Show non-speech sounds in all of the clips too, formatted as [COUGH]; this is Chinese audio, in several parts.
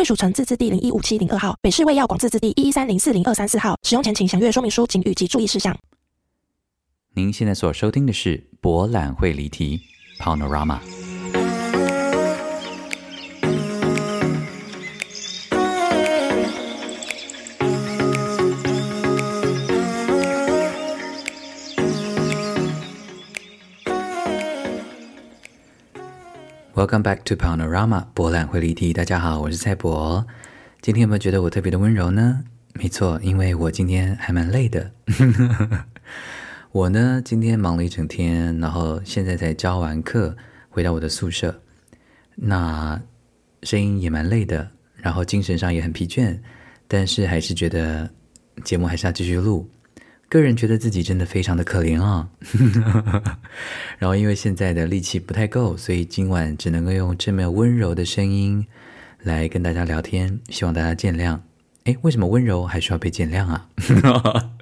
卫署城自治地零一五七零二号，北市卫药广自治地一一三零四零二三四号。使用前请详阅说明书、警语及注意事项。您现在所收听的是《博览会离题》（Panorama）。Welcome back to Panorama 博览会离题。大家好，我是蔡博。今天有没有觉得我特别的温柔呢？没错，因为我今天还蛮累的。[LAUGHS] 我呢，今天忙了一整天，然后现在才教完课，回到我的宿舍。那声音也蛮累的，然后精神上也很疲倦，但是还是觉得节目还是要继续录。个人觉得自己真的非常的可怜啊，[LAUGHS] 然后因为现在的力气不太够，所以今晚只能够用这么温柔的声音来跟大家聊天，希望大家见谅。诶，为什么温柔还需要被见谅啊？[LAUGHS]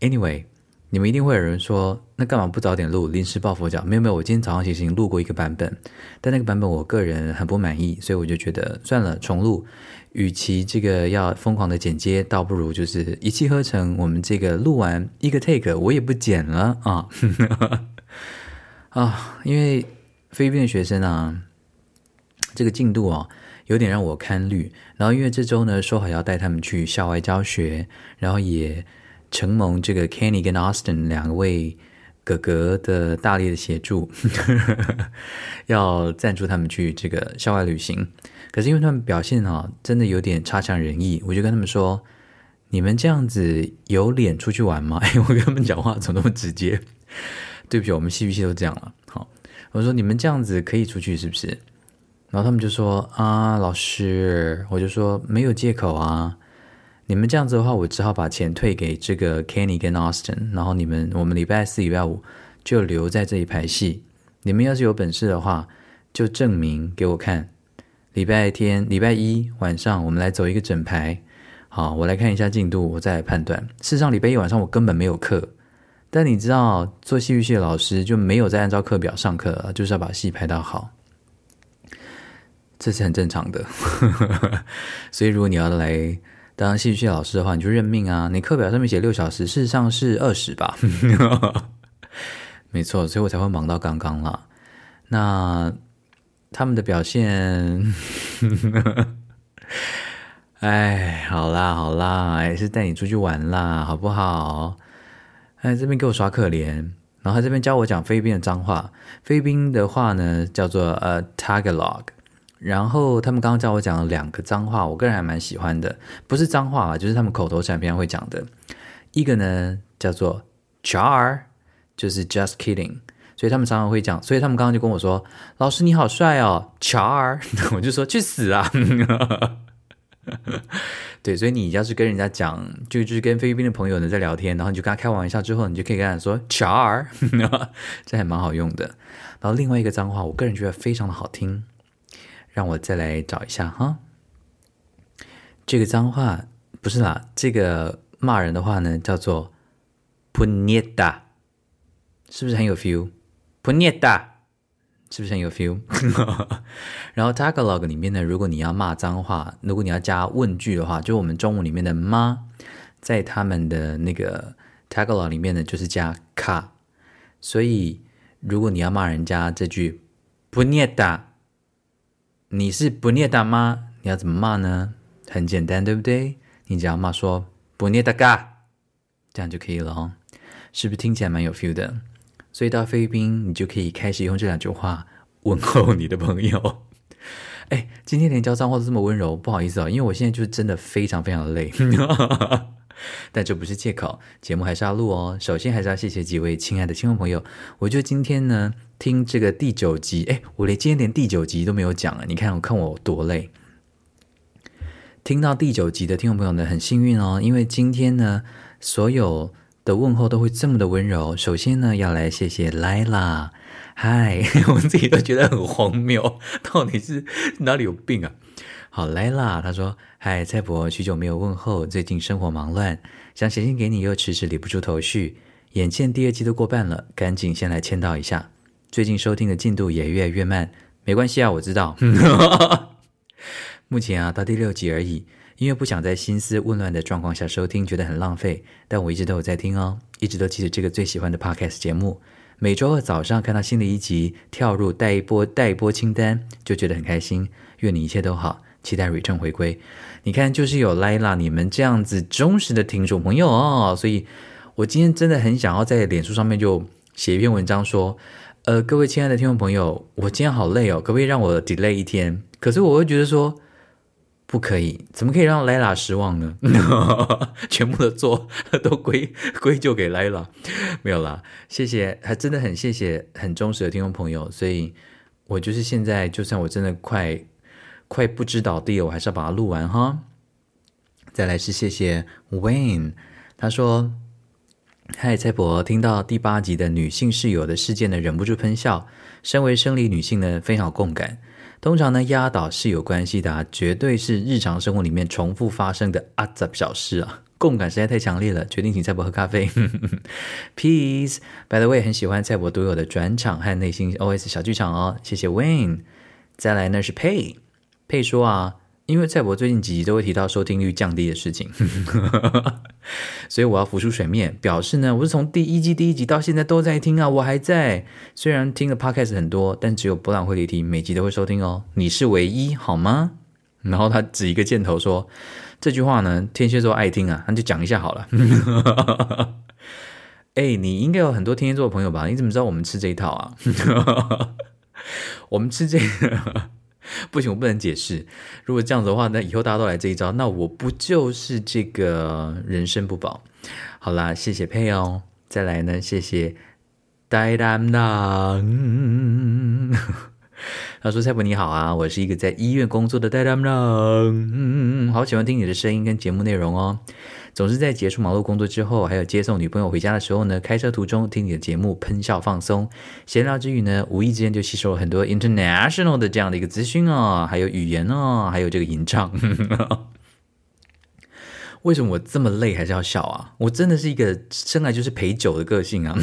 Anyway，你们一定会有人说，那干嘛不早点录，临时抱佛脚？没有没有，我今天早上其实已经录过一个版本，但那个版本我个人很不满意，所以我就觉得算了，重录。与其这个要疯狂的剪接，倒不如就是一气呵成。我们这个录完一个 take，我也不剪了啊 [LAUGHS] 啊！因为菲律宾的学生啊，这个进度啊有点让我堪虑。然后因为这周呢说好要带他们去校外教学，然后也承蒙这个 Kenny 跟 Austin 两位哥哥的大力的协助，[LAUGHS] 要赞助他们去这个校外旅行。可是因为他们表现啊，真的有点差强人意，我就跟他们说：“你们这样子有脸出去玩吗？” [LAUGHS] 哎，我跟他们讲话怎么那么直接？对不起，我们戏剧系都这样了。好，我说你们这样子可以出去是不是？然后他们就说：“啊，老师。”我就说：“没有借口啊，你们这样子的话，我只好把钱退给这个 Kenny 跟 Austin，然后你们我们礼拜四、礼拜五就留在这里排戏。你们要是有本事的话，就证明给我看。”礼拜天、礼拜一晚上，我们来走一个整排。好，我来看一下进度，我再来判断。事实上，礼拜一晚上我根本没有课。但你知道，做戏剧系的老师就没有再按照课表上课了，就是要把戏排到好，这是很正常的。[LAUGHS] 所以，如果你要来当戏剧系老师的话，你就认命啊！你课表上面写六小时，事实上是二十吧？[LAUGHS] 没错，所以我才会忙到刚刚啦。那。他们的表现，[LAUGHS] 哎，好啦好啦，还是带你出去玩啦，好不好？哎，这边给我耍可怜，然后他这边教我讲菲律宾的脏话，菲律宾的话呢叫做呃 Tagalog，然后他们刚刚教我讲了两个脏话，我个人还蛮喜欢的，不是脏话啊，就是他们口头禅平常会讲的，一个呢叫做 Char，就是 Just kidding。所以他们常常会讲，所以他们刚刚就跟我说：“老师你好帅哦，Char。[LAUGHS] ”我就说：“去死啊！[LAUGHS] ”对，所以你要是跟人家讲，就就是跟菲律宾的朋友呢在聊天，然后你就跟他开玩笑之后，你就可以跟他说 “Char”，[LAUGHS] 这还蛮好用的。然后另外一个脏话，我个人觉得非常的好听，让我再来找一下哈。这个脏话不是啦，这个骂人的话呢叫做 “Puñeta”，是不是很有 feel？Puñeta 是不是很有 feel？[LAUGHS] 然后 Tagalog 里面呢，如果你要骂脏话，如果你要加问句的话，就我们中文里面的妈，在他们的那个 Tagalog 里面呢，就是加卡。所以如果你要骂人家这句 Puñeta，你是不念大妈？你要怎么骂呢？很简单，对不对？你只要骂说不念大嘎这样就可以了哦。是不是听起来蛮有 feel 的？所以到菲律宾，你就可以开始用这两句话 [LAUGHS] 问候你的朋友。哎，今天连教脏话都这么温柔，不好意思、哦，因为我现在就是真的非常非常的累。但这不是借口，节目还是要录哦。首先还是要谢谢几位亲爱的听众朋友。我觉得今天呢，听这个第九集，哎，我连今天连第九集都没有讲啊。你看我看我多累。听到第九集的听众朋友呢，很幸运哦，因为今天呢，所有的问候都会这么的温柔。首先呢，要来谢谢 Lila，嗨，[LAUGHS] 我自己都觉得很荒谬，到底是哪里有病啊？好，Lila，他说，嗨，蔡伯，许久没有问候，最近生活忙乱，想写信给你，又迟迟理不出头绪。眼见第二季都过半了，赶紧先来签到一下。最近收听的进度也越来越慢，没关系啊，我知道。[LAUGHS] 目前啊，到第六集而已，因为不想在心思混乱的状况下收听，觉得很浪费。但我一直都有在听哦，一直都记得这个最喜欢的 Podcast 节目。每周二早上看到新的一集，跳入待播待播清单，就觉得很开心。愿你一切都好，期待蕊琛回归。你看，就是有 Lila 你们这样子忠实的听众朋友哦，所以我今天真的很想要在脸书上面就写一篇文章说，呃，各位亲爱的听众朋友，我今天好累哦，可不可以让我 delay 一天？可是我会觉得说。不可以，怎么可以让莱拉失望呢？[LAUGHS] 全部的错都归归咎给莱拉，没有啦，谢谢，还真的很谢谢很忠实的听众朋友，所以我就是现在，就算我真的快快不知倒地了，我还是要把它录完哈。再来是谢谢 Wayne，他说：“嗨，蔡伯，听到第八集的女性室友的事件呢，忍不住喷笑。身为生理女性呢，非常有共感。”通常呢，压倒是有关系的啊，绝对是日常生活里面重复发生的阿杂小事啊，共感实在太强烈了，决定请蔡伯喝咖啡。[LAUGHS] Peace，by the way，很喜欢蔡伯独有的转场和内心 OS 小剧场哦，谢谢 Wayne。再来呢是 Pay 可以说啊。因为蔡伯最近几集都会提到收听率降低的事情，[LAUGHS] 所以我要浮出水面，表示呢，我是从第一季第一集到现在都在听啊，我还在。虽然听的 podcast 很多，但只有博览会离题每集都会收听哦。你是唯一好吗？然后他指一个箭头说：“这句话呢，天蝎座爱听啊，那就讲一下好了。[LAUGHS] ”哎，你应该有很多天蝎座的朋友吧？你怎么知道我们吃这一套啊？[LAUGHS] 我们吃这个。[LAUGHS] 不行，我不能解释。如果这样子的话，那以后大家都来这一招，那我不就是这个人生不保？好啦，谢谢佩哦。再来呢，谢谢呆蛋郎。[LAUGHS] 他说：“蔡伯你好啊，我是一个在医院工作的呆蛋郎，好喜欢听你的声音跟节目内容哦。”总是在结束忙碌工作之后，还有接送女朋友回家的时候呢，开车途中听你的节目，喷笑放松。闲聊之余呢，无意之间就吸收了很多 international 的这样的一个资讯哦，还有语言哦，还有这个吟唱。为什么我这么累还是要笑啊？我真的是一个生来就是陪酒的个性啊。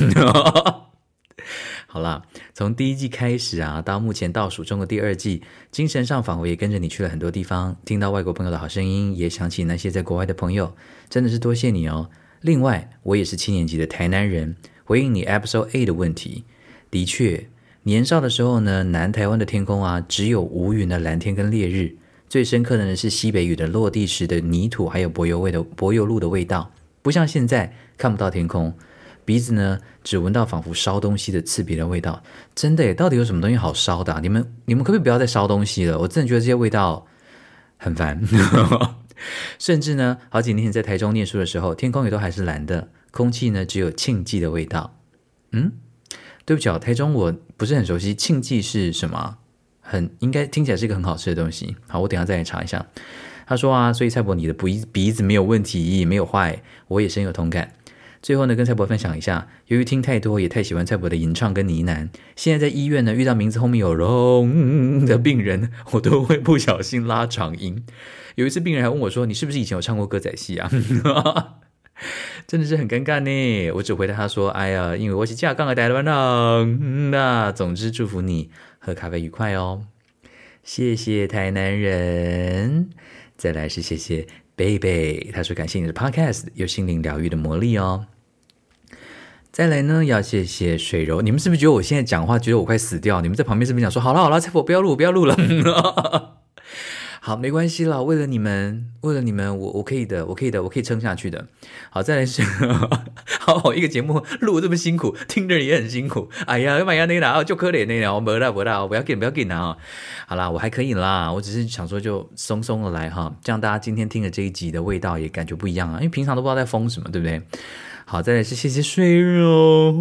好啦，从第一季开始啊，到目前倒数中的第二季，精神上仿佛也跟着你去了很多地方，听到外国朋友的好声音，也想起那些在国外的朋友，真的是多谢你哦。另外，我也是七年级的台南人，回应你 Episode A 的问题，的确，年少的时候呢，南台湾的天空啊，只有无云的蓝天跟烈日，最深刻的呢是西北雨的落地时的泥土，还有柏油味的柏油路的味道，不像现在看不到天空。鼻子呢，只闻到仿佛烧东西的刺鼻的味道，真的，到底有什么东西好烧的？你们你们可不可以不要再烧东西了？我真的觉得这些味道很烦。[LAUGHS] 甚至呢，好几年前在台中念书的时候，天空也都还是蓝的，空气呢只有庆记的味道。嗯，对不起哦，台中我不是很熟悉，庆记是什么？很应该听起来是一个很好吃的东西。好，我等下再来查一下。他说啊，所以蔡伯你的鼻鼻子没有问题，没有坏，我也深有同感。最后呢，跟蔡伯分享一下，由于听太多，也太喜欢蔡伯的吟唱跟呢喃，现在在医院呢，遇到名字后面有“龙”的病人，[LAUGHS] 我都会不小心拉长音。有一次病人还问我说：“你是不是以前有唱过歌仔戏啊？” [LAUGHS] 真的是很尴尬呢。我只回答他说：“哎呀，因为我是架杠的台湾人。”那总之祝福你喝咖啡愉快哦。谢谢台南人，再来是谢谢。贝贝，他说感谢你的 podcast，有心灵疗愈的魔力哦。再来呢，要谢谢水柔，你们是不是觉得我现在讲话觉得我快死掉？你们在旁边是不是想说好了好了，蔡伯不要录不要录了？好，没关系啦，为了你们，为了你们，我我可以的，我可以的，我可以撑下去的。好，再来是，[LAUGHS] 好好一个节目录这么辛苦，听着也很辛苦。哎呀，干嘛呀？那俩就可怜那个，我没啦没啦，不要紧不要紧啊。好啦，我还可以啦，我只是想说就松松的来哈，这样大家今天听了这一集的味道也感觉不一样啊，因为平常都不知道在疯什么，对不对？好，再来是谢谢水柔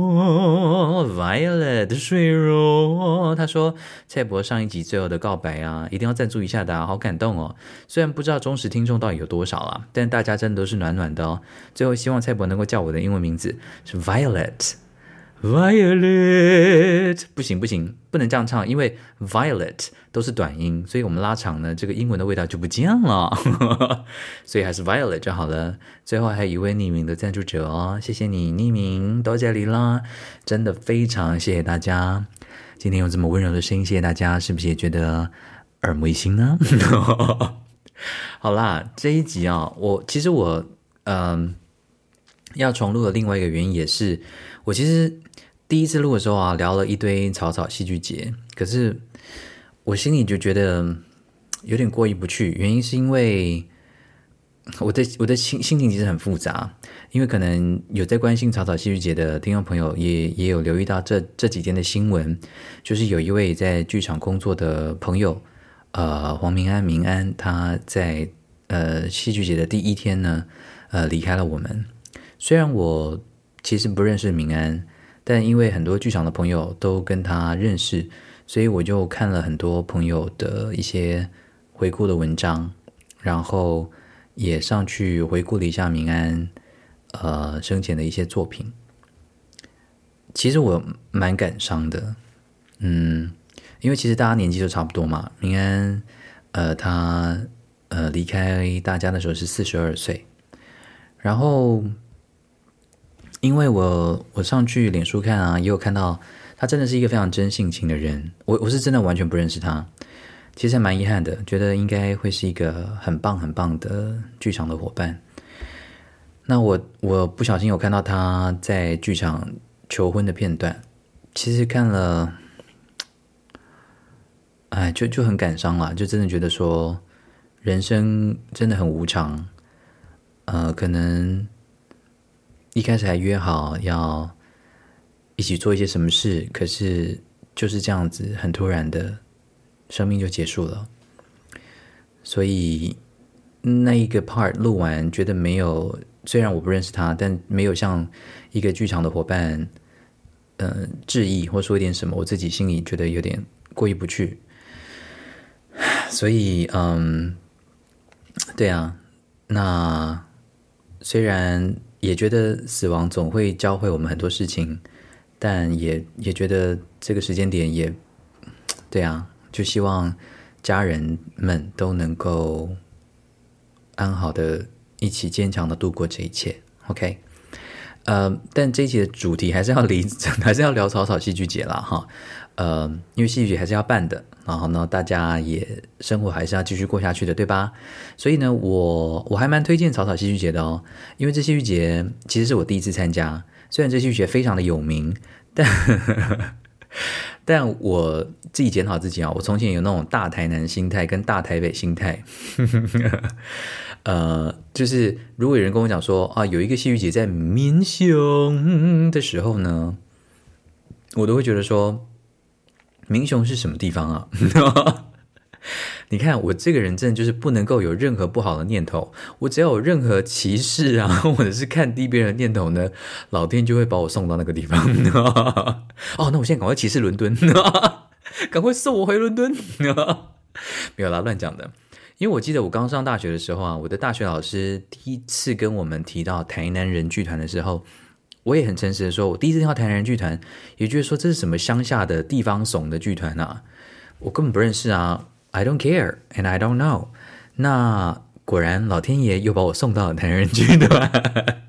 ，Violet 水柔，他说蔡博上一集最后的告白啊，一定要赞助一下的啊，好感动哦。虽然不知道忠实听众到底有多少啊，但大家真的都是暖暖的哦。最后希望蔡博能够叫我的英文名字是 Violet。Violet 不行不行，不能这样唱，因为 Violet 都是短音，所以我们拉长呢，这个英文的味道就不见了，[LAUGHS] 所以还是 Violet 就好了。最后还有一位匿名的赞助者哦，谢谢你匿名到这里啦，真的非常谢谢大家，今天用这么温柔的声音，谢谢大家，是不是也觉得耳目一新呢？[LAUGHS] 好啦，这一集啊，我其实我嗯要重录的另外一个原因也是，我其实。第一次录的时候啊，聊了一堆草草戏剧节，可是我心里就觉得有点过意不去。原因是因为 [SNIFFS] 我的我的心心情其实很复杂，因为可能有在关心草草戏剧节的听众朋友也也有留意到这这几天的新闻，就是有一位在剧场工作的朋友，呃，黄明安明安，他在呃戏剧节的第一天呢，呃离开了我们。虽然我其实不认识明安。但因为很多剧场的朋友都跟他认识，所以我就看了很多朋友的一些回顾的文章，然后也上去回顾了一下明安呃生前的一些作品。其实我蛮感伤的，嗯，因为其实大家年纪都差不多嘛。明安呃他呃离开大家的时候是四十二岁，然后。因为我我上去脸书看啊，也有看到他真的是一个非常真性情的人。我我是真的完全不认识他，其实还蛮遗憾的，觉得应该会是一个很棒很棒的剧场的伙伴。那我我不小心有看到他在剧场求婚的片段，其实看了，哎，就就很感伤了，就真的觉得说人生真的很无常，呃，可能。一开始还约好要一起做一些什么事，可是就是这样子，很突然的，生命就结束了。所以那一个 part 录完，觉得没有，虽然我不认识他，但没有像一个剧场的伙伴，嗯、呃，致意或说一点什么，我自己心里觉得有点过意不去。所以，嗯，对啊，那虽然。也觉得死亡总会教会我们很多事情，但也也觉得这个时间点也，对啊，就希望家人们都能够安好的一起坚强的度过这一切。OK，呃，但这一期的主题还是要离，[LAUGHS] 还是要聊草草戏剧节啦。哈。呃，因为戏剧节还是要办的，然后呢，大家也生活还是要继续过下去的，对吧？所以呢，我我还蛮推荐草草戏剧节的哦，因为这戏剧节其实是我第一次参加，虽然这戏剧节非常的有名，但 [LAUGHS] 但我自己检讨自己啊，我从前有那种大台南心态跟大台北心态，呃，就是如果有人跟我讲说啊，有一个戏剧节在民雄的时候呢，我都会觉得说。明雄是什么地方啊？[LAUGHS] 你看我这个人真的就是不能够有任何不好的念头，我只要有任何歧视啊，或者是看低别人的念头呢，老天就会把我送到那个地方。哦，那我现在赶快歧视伦敦，赶快送我回伦敦。没有啦，乱讲的。因为我记得我刚上大学的时候啊，我的大学老师第一次跟我们提到台南人剧团的时候。我也很诚实的说，我第一次听到台南人剧团，也就是说这是什么乡下的地方怂的剧团啊，我根本不认识啊，I don't care and I don't know。那果然老天爷又把我送到了台南人剧团，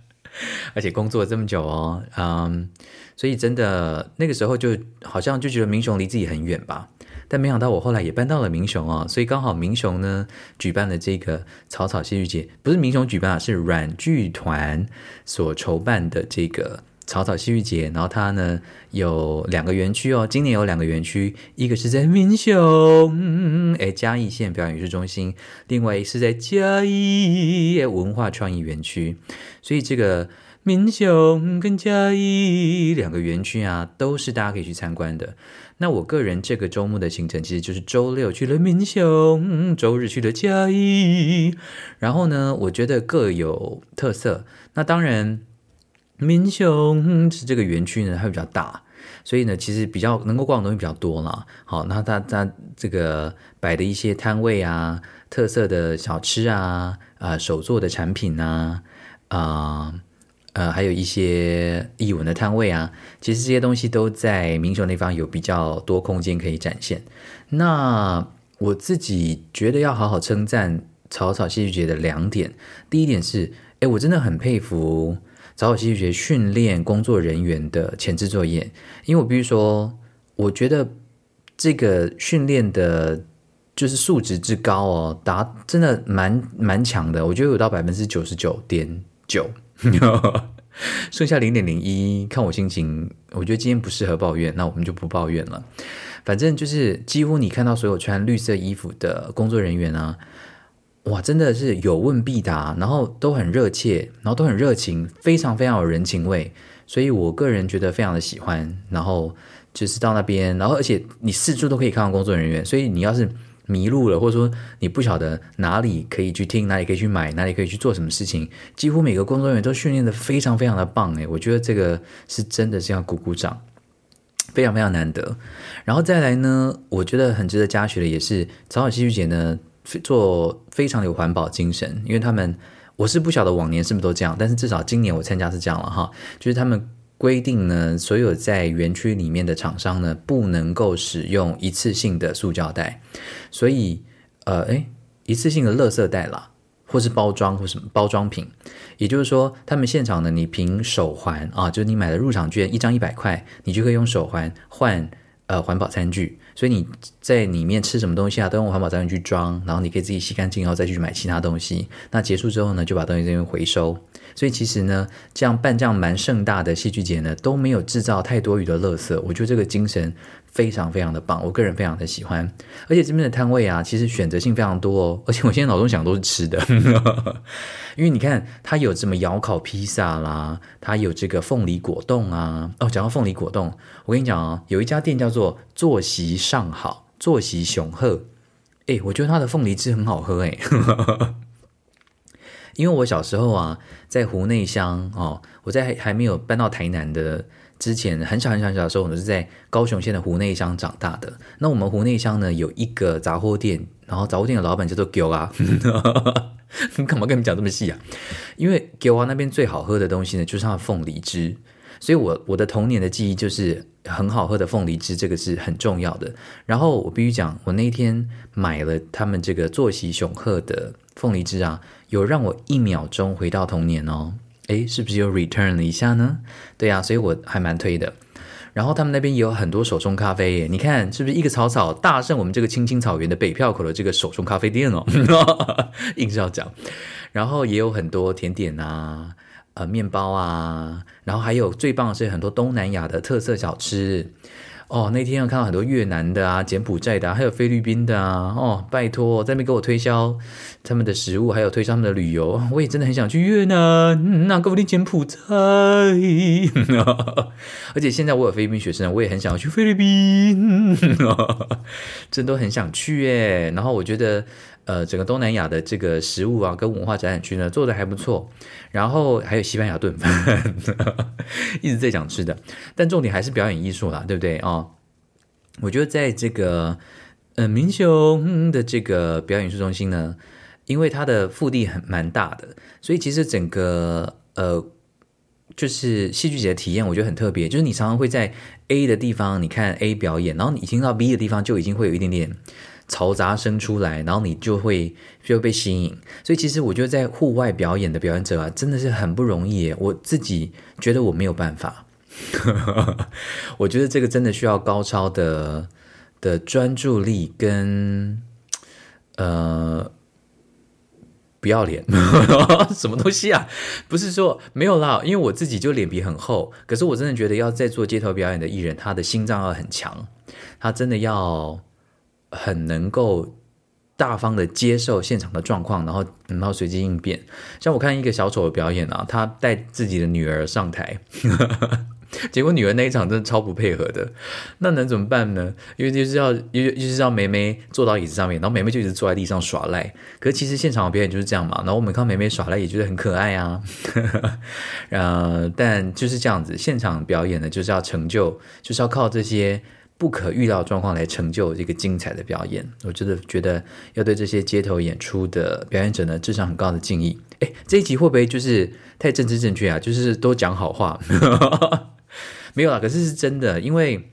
[LAUGHS] 而且工作了这么久哦，嗯，所以真的那个时候就好像就觉得民雄离自己很远吧。但没想到我后来也搬到了民雄啊，所以刚好民雄呢举办了这个草草戏剧节，不是民雄举办啊，是软剧团所筹办的这个草草戏剧节。然后它呢有两个园区哦，今年有两个园区，一个是在民雄，哎嘉义县表演艺术中心，另外是在嘉义文化创意园区，所以这个。民雄跟嘉义两个园区啊，都是大家可以去参观的。那我个人这个周末的行程，其实就是周六去了民雄，周日去了嘉义。然后呢，我觉得各有特色。那当然，民雄是这个园区呢，它比较大，所以呢，其实比较能够逛的东西比较多啦。好，那它它这个摆的一些摊位啊，特色的小吃啊，啊、手做的产品啊，啊、呃，还有一些译文的摊位啊，其实这些东西都在民雄那方有比较多空间可以展现。那我自己觉得要好好称赞草草戏剧节的两点，第一点是，哎，我真的很佩服草草戏剧节训练工作人员的前置作业，因为我必须说，我觉得这个训练的，就是素质之高哦，达真的蛮蛮强的，我觉得有到百分之九十九点九。[LAUGHS] 剩下零点零一，看我心情。我觉得今天不适合抱怨，那我们就不抱怨了。反正就是几乎你看到所有穿绿色衣服的工作人员啊，哇，真的是有问必答，然后都很热切，然后都很热情，非常非常有人情味。所以我个人觉得非常的喜欢。然后就是到那边，然后而且你四处都可以看到工作人员，所以你要是。迷路了，或者说你不晓得哪里可以去听，哪里可以去买，哪里可以去做什么事情，几乎每个工作人员都训练得非常非常的棒诶，我觉得这个是真的是要鼓鼓掌，非常非常难得。然后再来呢，我觉得很值得嘉许的也是草草戏剧节呢，做非常有环保精神，因为他们我是不晓得往年是不是都这样，但是至少今年我参加是这样了哈，就是他们。规定呢，所有在园区里面的厂商呢，不能够使用一次性的塑胶袋，所以，呃，诶，一次性的垃圾袋啦，或是包装或什么包装品，也就是说，他们现场呢，你凭手环啊，就是你买的入场券一张一百块，你就可以用手环换呃环保餐具，所以你在里面吃什么东西啊，都用环保餐具去装，然后你可以自己洗干净，然后再去买其他东西。那结束之后呢，就把东西这边回收。所以其实呢，这样办这样蛮盛大的戏剧节呢，都没有制造太多余的垃圾。我觉得这个精神非常非常的棒，我个人非常的喜欢。而且这边的摊位啊，其实选择性非常多哦。[LAUGHS] 而且我现在脑中想都是吃的，[LAUGHS] 因为你看它有什么窑烤披萨啦，它有这个凤梨果冻啊。哦，讲到凤梨果冻，我跟你讲啊，有一家店叫做坐席上好，坐席雄鹤。诶，我觉得它的凤梨汁很好喝诶。因为我小时候啊，在湖内乡哦，我在还没有搬到台南的之前，很小很小很小的时候，我是在高雄县的湖内乡长大的。那我们湖内乡呢，有一个杂货店，然后杂货店的老板叫做 Gyo 啊，你 [LAUGHS] 干嘛跟你讲这么细啊？因为 Gyo 啊那边最好喝的东西呢，就是它的凤梨汁。所以我，我的童年的记忆就是很好喝的凤梨汁，这个是很重要的。然后我必须讲，我那一天买了他们这个坐席雄鹤的凤梨汁啊，有让我一秒钟回到童年哦。诶，是不是又 return 了一下呢？对啊，所以我还蛮推的。然后他们那边也有很多手冲咖啡耶，你看是不是一个草草大胜我们这个青青草原的北票口的这个手冲咖啡店哦？[LAUGHS] 硬是要讲。然后也有很多甜点啊。呃，面包啊，然后还有最棒的是很多东南亚的特色小吃哦。那天我看到很多越南的啊、柬埔寨的啊，还有菲律宾的啊。哦，拜托，在那边给我推销他们的食物，还有推销他们的旅游，我也真的很想去越南，那给我的柬埔寨。[LAUGHS] 而且现在我有菲律宾学生，我也很想要去菲律宾，[LAUGHS] 真的很想去耶。然后我觉得。呃，整个东南亚的这个食物啊，跟文化展览区呢，做得还不错。然后还有西班牙炖饭，[LAUGHS] 一直在讲吃的，但重点还是表演艺术啦，对不对啊？哦，我觉得在这个呃民雄的这个表演艺术中心呢，因为它的腹地很蛮大的，所以其实整个呃就是戏剧节的体验，我觉得很特别。就是你常常会在 A 的地方，你看 A 表演，然后你听到 B 的地方，就已经会有一点点。嘈杂声出来，然后你就会就被吸引。所以其实我觉得在户外表演的表演者啊，真的是很不容易。我自己觉得我没有办法，[LAUGHS] 我觉得这个真的需要高超的的专注力跟呃不要脸 [LAUGHS] 什么东西啊？不是说没有啦，因为我自己就脸皮很厚。可是我真的觉得要在做街头表演的艺人，他的心脏要很强，他真的要。很能够大方的接受现场的状况，然后然后随机应变。像我看一个小丑的表演啊，他带自己的女儿上台，[LAUGHS] 结果女儿那一场真的超不配合的，那能怎么办呢？因为就是要，因为就是要梅梅坐到椅子上面，然后梅梅就一直坐在地上耍赖。可是其实现场的表演就是这样嘛，然后我们看梅梅耍赖也觉得很可爱啊。呃，但就是这样子，现场表演呢就是要成就，就是要靠这些。不可预料状况来成就这个精彩的表演，我真的觉得要对这些街头演出的表演者呢，致上很高的敬意。诶，这一集会不会就是太政治正确啊？就是都讲好话，[LAUGHS] 没有啊，可是是真的，因为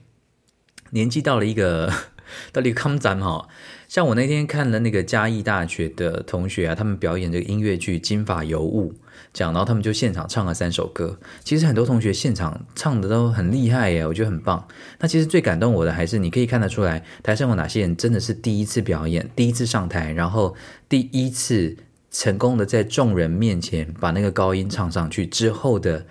年纪到了一个 [LAUGHS] 到了一个坎站哈。像我那天看了那个嘉义大学的同学啊，他们表演这个音乐剧《金发尤物》。讲，然后他们就现场唱了三首歌。其实很多同学现场唱的都很厉害耶，我觉得很棒。那其实最感动我的还是，你可以看得出来，台上有哪些人真的是第一次表演，第一次上台，然后第一次成功的在众人面前把那个高音唱上去之后的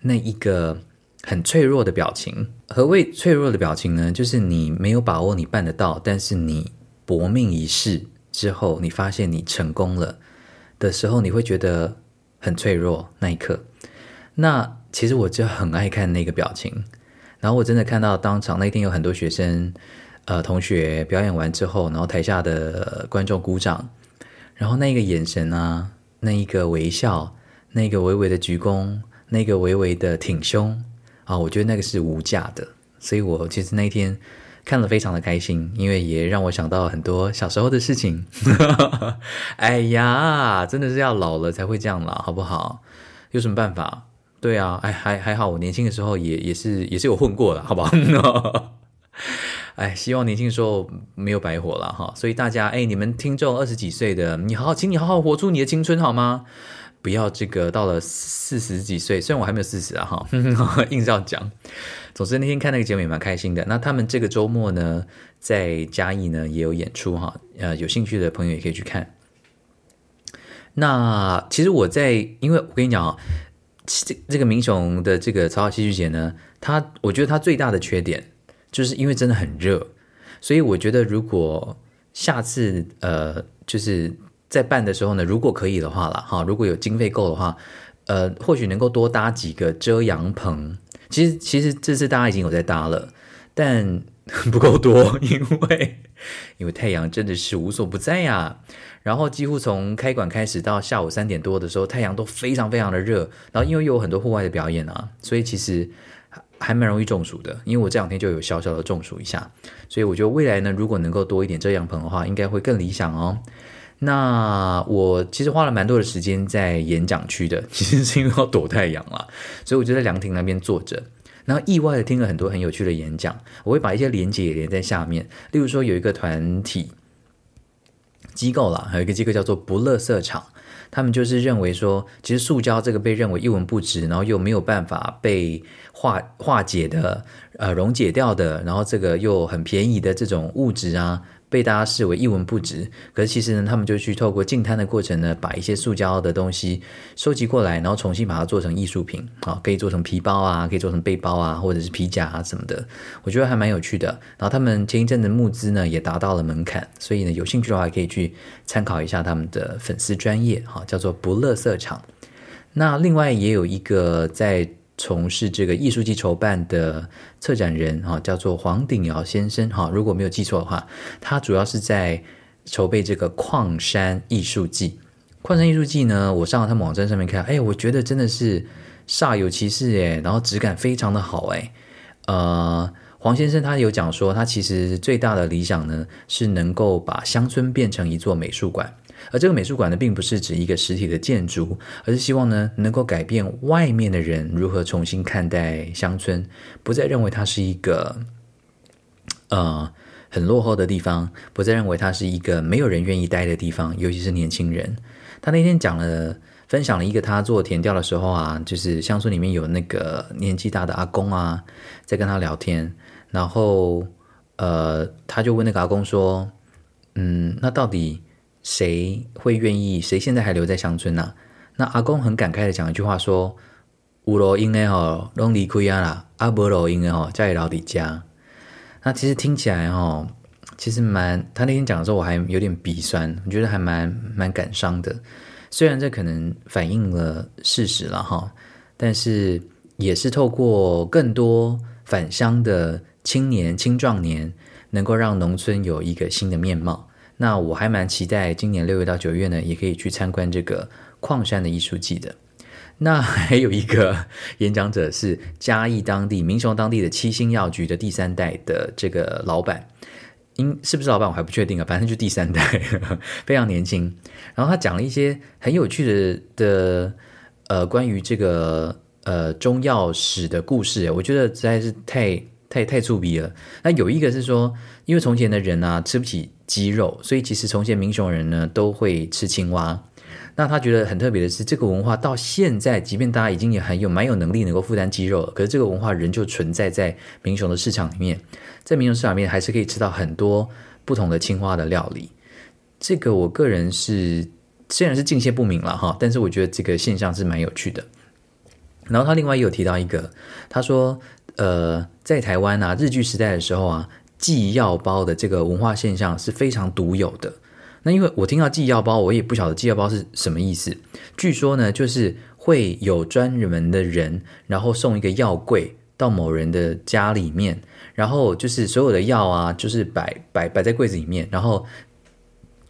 那一个很脆弱的表情。何谓脆弱的表情呢？就是你没有把握你办得到，但是你搏命一试之后，你发现你成功了的时候，你会觉得。很脆弱那一刻，那其实我就很爱看那个表情。然后我真的看到当场那天有很多学生，呃，同学表演完之后，然后台下的观众鼓掌，然后那个眼神啊，[LAUGHS] 那一个微笑，那个微微的鞠躬，那个微微的挺胸啊，我觉得那个是无价的。所以我其实那天。看了非常的开心，因为也让我想到很多小时候的事情。[LAUGHS] 哎呀，真的是要老了才会这样了，好不好？有什么办法？对啊，哎，还还好，我年轻的时候也也是也是有混过的，好不好？[LAUGHS] 哎，希望年轻的时候没有白活了哈。所以大家，哎，你们听众二十几岁的，你好好，请你好好活出你的青春好吗？不要这个到了四十几岁，虽然我还没有四十啊哈，[LAUGHS] 硬是要讲。总之那天看那个节目也蛮开心的。那他们这个周末呢，在嘉义呢也有演出哈，呃，有兴趣的朋友也可以去看。那其实我在，因为我跟你讲啊，这这个民雄的这个草草戏剧节呢，它我觉得它最大的缺点就是因为真的很热，所以我觉得如果下次呃就是。在办的时候呢，如果可以的话啦，哈，如果有经费够的话，呃，或许能够多搭几个遮阳棚。其实，其实这次大家已经有在搭了，但 [LAUGHS] 不够多，因为 [LAUGHS] 因为太阳真的是无所不在呀。然后几乎从开馆开始到下午三点多的时候，太阳都非常非常的热。然后因为有很多户外的表演啊，所以其实还蛮容易中暑的。因为我这两天就有小小的中暑一下，所以我觉得未来呢，如果能够多一点遮阳棚的话，应该会更理想哦。那我其实花了蛮多的时间在演讲区的，[LAUGHS] 其实是因为要躲太阳了，所以我就在凉亭那边坐着，然后意外的听了很多很有趣的演讲。我会把一些连结也连在下面，例如说有一个团体机构啦，还有一个机构叫做不乐色场，他们就是认为说，其实塑胶这个被认为一文不值，然后又没有办法被化化解的，呃，溶解掉的，然后这个又很便宜的这种物质啊。被大家视为一文不值，可是其实呢，他们就去透过净滩的过程呢，把一些塑胶的东西收集过来，然后重新把它做成艺术品，啊，可以做成皮包啊，可以做成背包啊，或者是皮夹啊什么的，我觉得还蛮有趣的。然后他们前一阵的募资呢，也达到了门槛，所以呢，有兴趣的话可以去参考一下他们的粉丝专业，哈，叫做不乐色场。那另外也有一个在。从事这个艺术季筹办的策展人哈，叫做黄鼎尧先生哈，如果没有记错的话，他主要是在筹备这个矿山艺术季。矿山艺术季呢，我上了他们网站上面看，哎，我觉得真的是煞有其事哎，然后质感非常的好哎。呃，黄先生他有讲说，他其实最大的理想呢，是能够把乡村变成一座美术馆。而这个美术馆呢，并不是指一个实体的建筑，而是希望呢，能够改变外面的人如何重新看待乡村，不再认为它是一个呃很落后的地方，不再认为它是一个没有人愿意待的地方，尤其是年轻人。他那天讲了，分享了一个他做田调的时候啊，就是乡村里面有那个年纪大的阿公啊，在跟他聊天，然后呃，他就问那个阿公说，嗯，那到底？谁会愿意？谁现在还留在乡村呢、啊？那阿公很感慨的讲一句话说：“有路用的吼，拢离开啊啦，阿无路用的吼，家里老底家。”那其实听起来哦，其实蛮……他那天讲的时候，我还有点鼻酸，我觉得还蛮蛮感伤的。虽然这可能反映了事实了哈，但是也是透过更多返乡的青年、青壮年，能够让农村有一个新的面貌。那我还蛮期待今年六月到九月呢，也可以去参观这个矿山的艺术季的。那还有一个演讲者是嘉义当地民雄当地的七星药局的第三代的这个老板，应是不是老板我还不确定啊，反正就第三代，非常年轻。然后他讲了一些很有趣的的呃关于这个呃中药史的故事，我觉得实在是太太太触鼻了。那有一个是说，因为从前的人啊吃不起鸡肉，所以其实从前民雄人呢都会吃青蛙。那他觉得很特别的是，这个文化到现在，即便大家已经也很有蛮有能力能够负担鸡肉了，可是这个文化仍旧存在在民雄的市场里面，在民雄市场里面还是可以吃到很多不同的青蛙的料理。这个我个人是虽然是敬谢不敏了哈，但是我觉得这个现象是蛮有趣的。然后他另外也有提到一个，他说呃，在台湾啊，日据时代的时候啊，寄药包的这个文化现象是非常独有的。那因为我听到寄药包，我也不晓得寄药包是什么意思。据说呢，就是会有专门的人，然后送一个药柜到某人的家里面，然后就是所有的药啊，就是摆摆摆在柜子里面，然后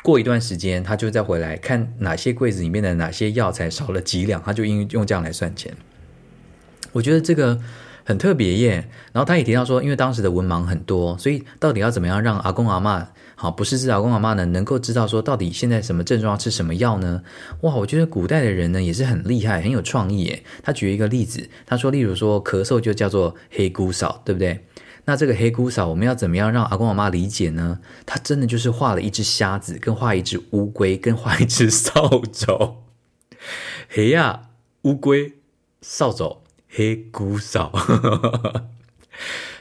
过一段时间，他就再回来看哪些柜子里面的哪些药材少了几两，他就用用这样来算钱。我觉得这个很特别耶。然后他也提到说，因为当时的文盲很多，所以到底要怎么样让阿公阿嬷，好，不是知道阿公阿妈呢，能够知道说到底现在什么症状要吃什么药呢？哇，我觉得古代的人呢也是很厉害，很有创意耶。他举一个例子，他说，例如说咳嗽就叫做黑姑嫂，对不对？那这个黑姑嫂我们要怎么样让阿公阿妈理解呢？他真的就是画了一只瞎子，跟画一只乌龟，跟画一只扫帚。[LAUGHS] 黑呀，乌龟，扫帚，黑姑嫂。[LAUGHS]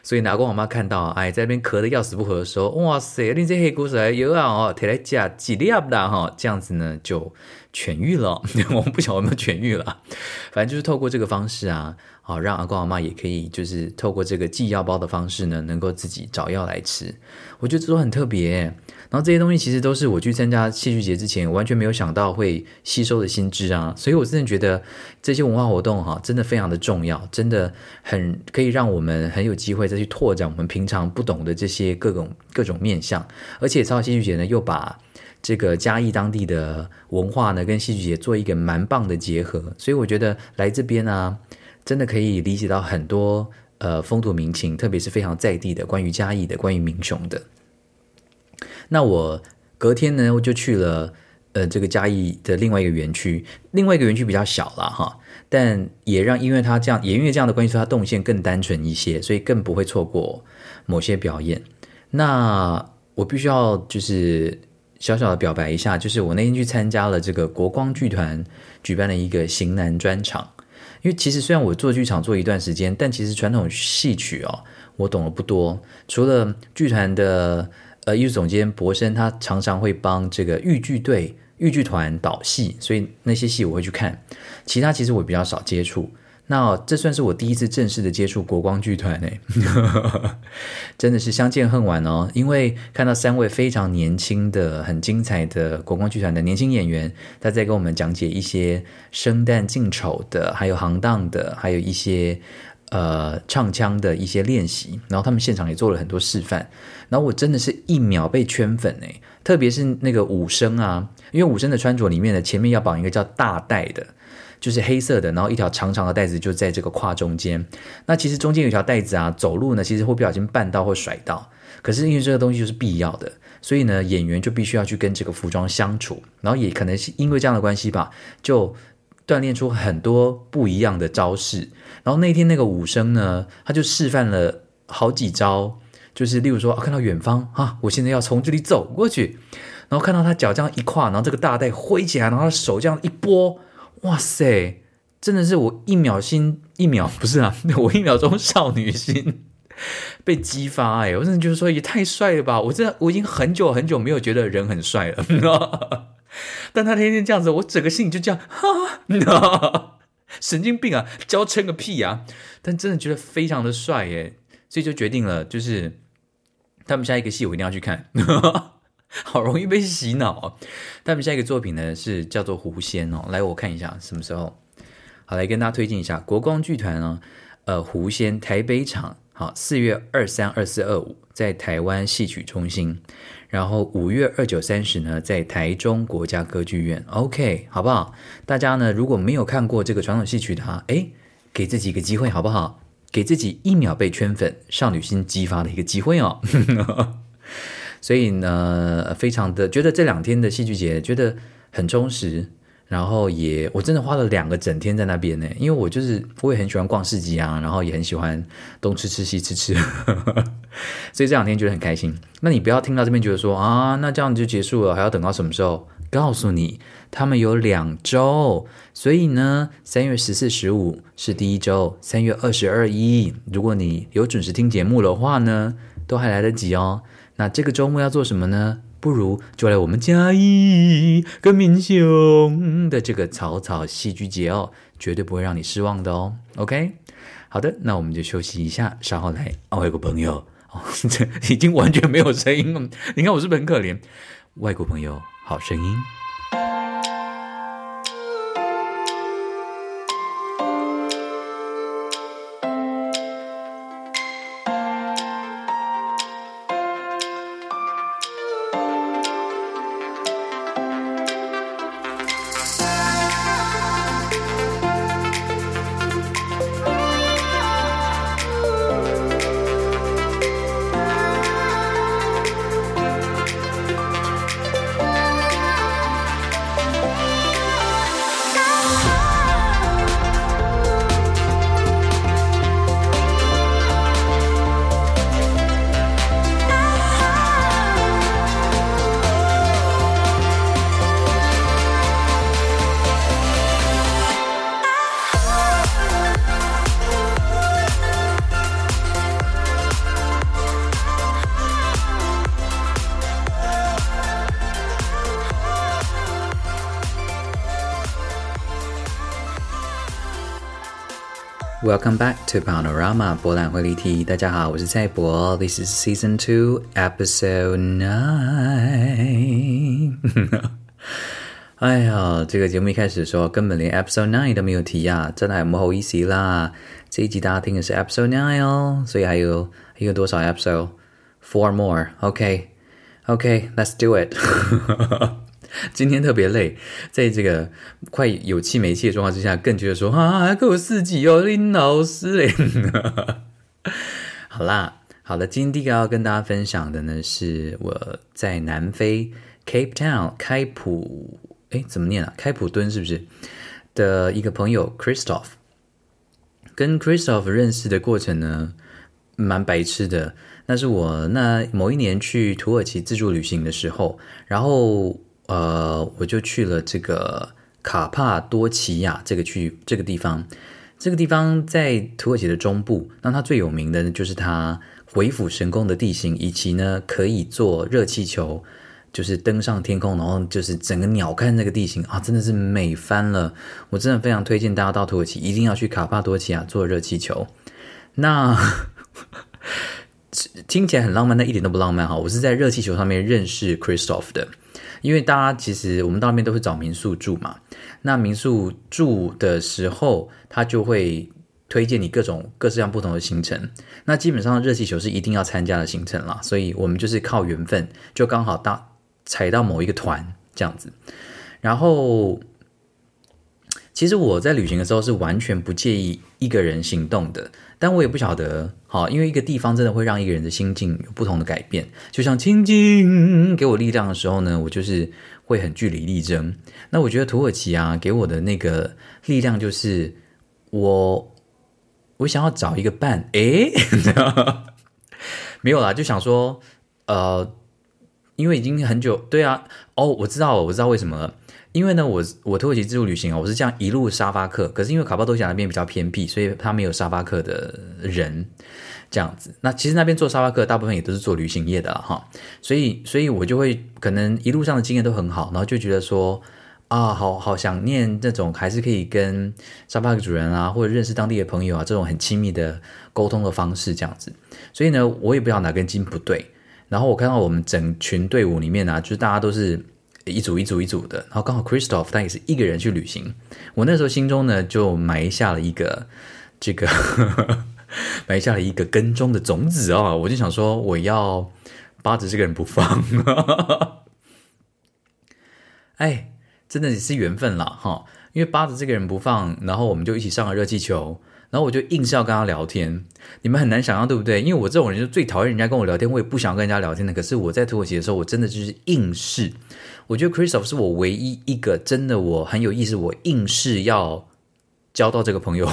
所以，阿公阿妈看到，哎，在那边咳得要死不活的时候，哇塞，你这黑姑嫂有啊哦，提来加几粒啦哈，这样子呢就痊愈了。[LAUGHS] 我们不晓得有没有痊愈了，反正就是透过这个方式啊，好让阿公阿妈也可以就是透过这个寄药包的方式呢，能够自己找药来吃。我觉得这都很特别。然后这些东西其实都是我去参加戏剧节之前完全没有想到会吸收的新知啊，所以我真的觉得这些文化活动哈，真的非常的重要，真的很可以让我们很有机会再去拓展我们平常不懂的这些各种各种面向，而且超戏剧节呢又把这个嘉义当地的文化呢跟戏剧节做一个蛮棒的结合，所以我觉得来这边呢，真的可以理解到很多呃风土民情，特别是非常在地的关于嘉义的关于民雄的。那我隔天呢，我就去了，呃，这个嘉义的另外一个园区，另外一个园区比较小了哈，但也让因为它这样，也因为这样的关系，它动线更单纯一些，所以更不会错过某些表演。那我必须要就是小小的表白一下，就是我那天去参加了这个国光剧团举办的一个型男专场，因为其实虽然我做剧场做一段时间，但其实传统戏曲哦，我懂得不多，除了剧团的。呃，艺术总监博生他常常会帮这个豫剧队、豫剧团导戏，所以那些戏我会去看。其他其实我比较少接触。那这算是我第一次正式的接触国光剧团诶，[LAUGHS] 真的是相见恨晚哦。因为看到三位非常年轻的、很精彩的国光剧团的年轻演员，他在给我们讲解一些生旦净丑的，还有行当的，还有一些。呃，唱腔的一些练习，然后他们现场也做了很多示范，然后我真的是一秒被圈粉诶，特别是那个武生啊，因为武生的穿着里面呢，前面要绑一个叫大带的，就是黑色的，然后一条长长的带子就在这个胯中间，那其实中间有条带子啊，走路呢其实会不小心绊到或甩到，可是因为这个东西就是必要的，所以呢演员就必须要去跟这个服装相处，然后也可能是因为这样的关系吧，就。锻炼出很多不一样的招式，然后那天那个武生呢，他就示范了好几招，就是例如说，看到远方啊，我现在要从这里走过去，然后看到他脚这样一跨，然后这个大带挥起来，然后他手这样一拨，哇塞，真的是我一秒心一秒不是啊，我一秒钟少女心被激发哎，我真的就是说也太帅了吧，我真的我已经很久很久没有觉得人很帅了。但他天天这样子，我整个心里就这样，哈神经病啊，娇嗔个屁啊！但真的觉得非常的帅耶，所以就决定了，就是他们下一个戏我一定要去看，[LAUGHS] 好容易被洗脑！他们下一个作品呢是叫做《狐仙》哦，来我看一下什么时候。好，来跟大家推荐一下国光剧团呢，呃，狐仙台北场，好，四月二三、二四、二五在台湾戏曲中心，然后五月二九、三十呢在台中国家歌剧院，OK，好不好？大家呢如果没有看过这个传统戏曲的哈，哎，给自己一个机会好不好？给自己一秒被圈粉、少女心激发的一个机会哦。[LAUGHS] 所以呢，非常的觉得这两天的戏剧节觉得很充实，然后也我真的花了两个整天在那边呢，因为我就是我也很喜欢逛市集啊，然后也很喜欢东吃吃西吃吃，[LAUGHS] 所以这两天觉得很开心。那你不要听到这边觉得说啊，那这样就结束了，还要等到什么时候？告诉你，他们有两周，所以呢，三月十四、十五是第一周，三月二十二、一，如果你有准时听节目的话呢，都还来得及哦。那这个周末要做什么呢？不如就来我们嘉义跟民雄的这个草草戏剧节哦，绝对不会让你失望的哦。OK，好的，那我们就休息一下，稍后来。哦，外国朋友哦，[LAUGHS] 这已经完全没有声音了，你看我是不是很可怜？外国朋友。好声音。Welcome back to Panorama 博览会离题。大家好，我是蔡博。This is Season Two, Episode Nine。[LAUGHS] 哎呀，这个节目一开始的时候，根本连 Episode Nine 都没有提呀，真的很不好意思啦。这一集大家听的是 Episode Nine 哦，所以还有一个多少 Episode？Four more. OK, OK, let's do it. 今天特别累，在这个快有气没气的状况之下，更觉得说啊，还够四集哦，林老师嘞。[LAUGHS] 好啦，好了，今天第一个要跟大家分享的呢，是我在南非 Cape Town 开普，诶，怎么念啊？开普敦是不是？的一个朋友 Christophe，跟 Christophe 认识的过程呢，蛮白痴的。那是我那某一年去土耳其自助旅行的时候，然后。呃，我就去了这个卡帕多奇亚这个区这个地方，这个地方在土耳其的中部。那它最有名的，就是它鬼斧神工的地形，以及呢可以坐热气球，就是登上天空，然后就是整个鸟瞰那个地形啊，真的是美翻了。我真的非常推荐大家到土耳其，一定要去卡帕多奇亚坐热气球。那 [LAUGHS] 听起来很浪漫，但一点都不浪漫哈。我是在热气球上面认识 Christoph 的。因为大家其实我们到那边都会找民宿住嘛，那民宿住的时候，他就会推荐你各种各式各样不同的行程。那基本上热气球是一定要参加的行程啦，所以我们就是靠缘分，就刚好到踩到某一个团这样子。然后，其实我在旅行的时候是完全不介意一个人行动的。但我也不晓得，好，因为一个地方真的会让一个人的心境有不同的改变。就像亲近给我力量的时候呢，我就是会很据理力争。那我觉得土耳其啊，给我的那个力量就是我，我想要找一个伴，诶，[LAUGHS] 没有啦，就想说，呃，因为已经很久，对啊，哦，我知道了，我知道为什么了。因为呢，我我土耳其自助旅行啊，我是这样一路沙发客。可是因为卡帕多西亚那边比较偏僻，所以他没有沙发客的人这样子。那其实那边做沙发客，大部分也都是做旅行业的哈。所以，所以我就会可能一路上的经验都很好，然后就觉得说啊，好好想念这种还是可以跟沙发客主人啊，或者认识当地的朋友啊，这种很亲密的沟通的方式这样子。所以呢，我也不知道哪根筋不对。然后我看到我们整群队伍里面啊，就是大家都是。一组一组一组的，然后刚好 Christoph 他也是一个人去旅行。我那时候心中呢就埋下了一个这个 [LAUGHS] 埋下了一个跟踪的种子啊、哦，我就想说我要扒着这个人不放。[LAUGHS] 哎，真的是缘分了哈，因为扒着这个人不放，然后我们就一起上了热气球。然后我就硬是要跟他聊天，你们很难想象，对不对？因为我这种人就最讨厌人家跟我聊天，我也不想跟人家聊天的。可是我在土耳其的时候，我真的就是硬是，我觉得 Christoph 是我唯一一个真的我很有意思，我硬是要交到这个朋友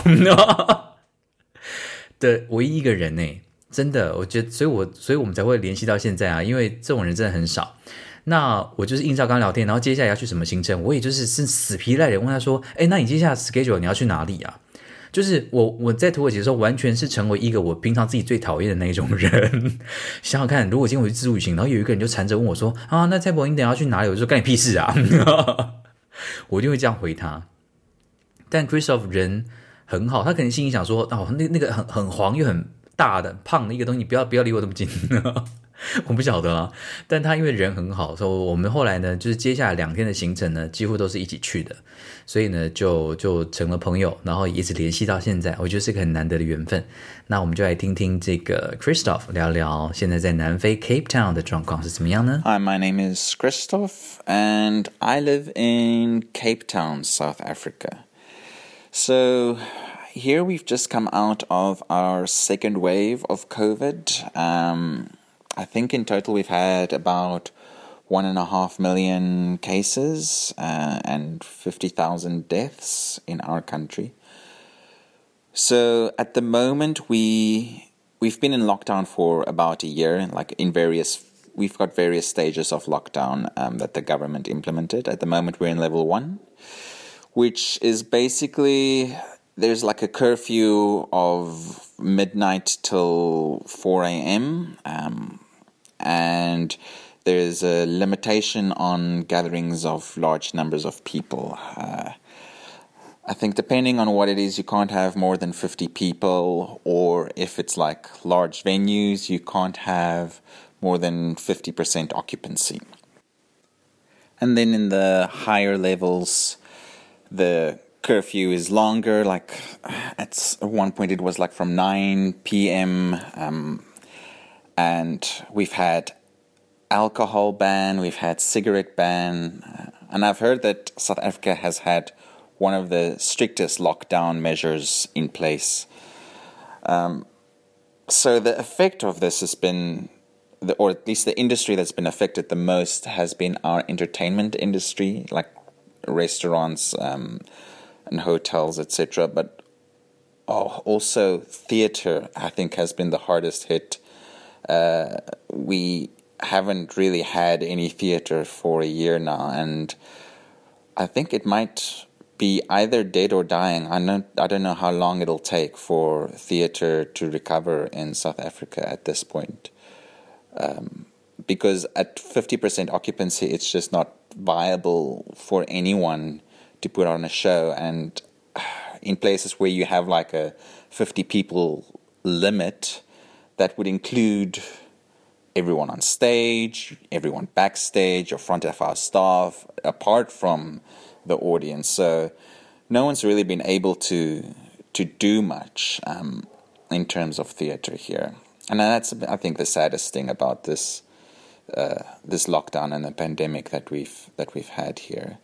[LAUGHS] 的唯一一个人呢。真的，我觉得，所以我所以我们才会联系到现在啊，因为这种人真的很少。那我就是硬是要跟他聊天，然后接下来要去什么行程，我也就是是死皮赖脸问他说：“哎，那你接下来 schedule 你要去哪里啊？”就是我我在土耳其的时候，完全是成为一个我平常自己最讨厌的那种人。[LAUGHS] 想想看，如果今天我去自助旅行，然后有一个人就缠着问我说：“啊，那蔡伯你等下要去哪里？”我就说：“干你屁事啊！” [LAUGHS] 我就会这样回他。但 Christophe 人很好，他可能心里想说：“哦，那那个很很黄又很大的胖的一个东西，不要不要离我这么近。” [LAUGHS] 我不晓得啊，但他因为人很好，所以我们后来呢，就是接下来两天的行程呢，几乎都是一起去的，所以呢，就就成了朋友，然后一直联系到现在，我觉得是个很难得的缘分。那我们就来听听这个 Christoph 聊聊现在在南非 Cape Town 的状况是怎么样呢？Hi, my name is Christoph, and I live in Cape Town, South Africa. So here we've just come out of our second wave of COVID. Um, I think in total we've had about one and a half million cases uh, and 50,000 deaths in our country. So at the moment we we've been in lockdown for about a year, like in various we've got various stages of lockdown um, that the government implemented. At the moment we're in level one, which is basically there's like a curfew of midnight till 4 a.m. Um, and there's a limitation on gatherings of large numbers of people. Uh, I think depending on what it is, you can't have more than 50 people, or if it's like large venues, you can't have more than 50% occupancy. And then in the higher levels, the curfew is longer. Like at one point, it was like from 9 p.m. Um, and we've had alcohol ban, we've had cigarette ban, uh, and I've heard that South Africa has had one of the strictest lockdown measures in place. Um, so the effect of this has been, the, or at least the industry that's been affected the most has been our entertainment industry, like restaurants um, and hotels, etc. But oh, also theater, I think, has been the hardest hit we haven't really had any theater for a year now, and I think it might be either dead or dying. I know I don't know how long it'll take for theater to recover in South Africa at this point, um, because at fifty percent occupancy, it's just not viable for anyone to put on a show, and [SIGHS] in places where you have like a fifty people limit that would include everyone on stage, everyone backstage, or front of our staff, apart from the audience. So no one's really been able to to do much um, in terms of theater here, and that's I think the saddest thing about this uh, this lockdown and the pandemic that we've that we've had here.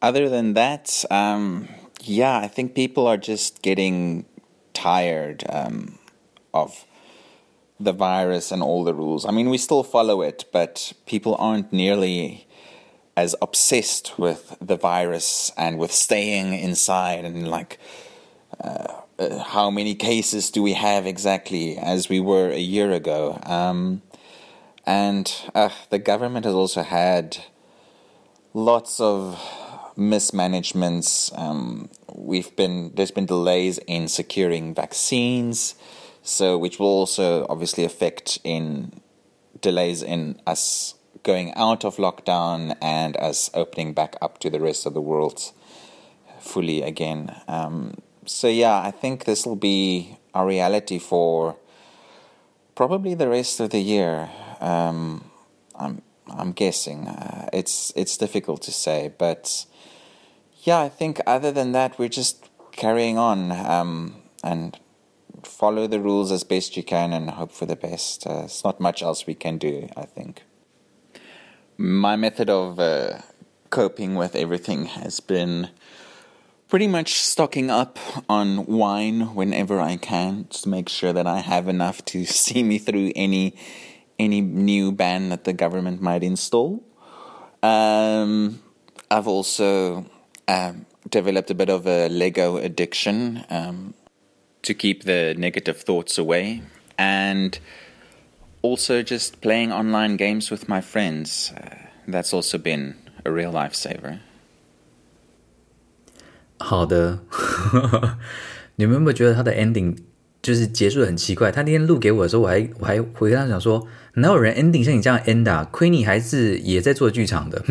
Other than that, um, yeah, I think people are just getting tired um, of the virus and all the rules. I mean, we still follow it, but people aren't nearly as obsessed with the virus and with staying inside and like uh, uh, how many cases do we have exactly as we were a year ago. Um, and uh, the government has also had lots of mismanagements. Um, we've been there's been delays in securing vaccines so which will also obviously affect in delays in us going out of lockdown and us opening back up to the rest of the world fully again. Um, so yeah, I think this will be a reality for probably the rest of the year. Um, I'm I'm guessing. Uh, it's it's difficult to say, but yeah, I think other than that, we're just carrying on um, and follow the rules as best you can and hope for the best. Uh, it's not much else we can do, I think. My method of uh, coping with everything has been pretty much stocking up on wine whenever I can to make sure that I have enough to [LAUGHS] see me through any any new ban that the government might install. Um, I've also um, developed a bit of a Lego addiction um, to keep the negative thoughts away, and also just playing online games with my friends. Uh, that's also been a real lifesaver. 好的，你们有没有觉得他的 ending [LAUGHS] 就是结束的很奇怪？他那天录给我的时候，我还我还回跟他讲说，哪有人 ending 像你这样 end 啊？Queenie 还是也在做剧场的，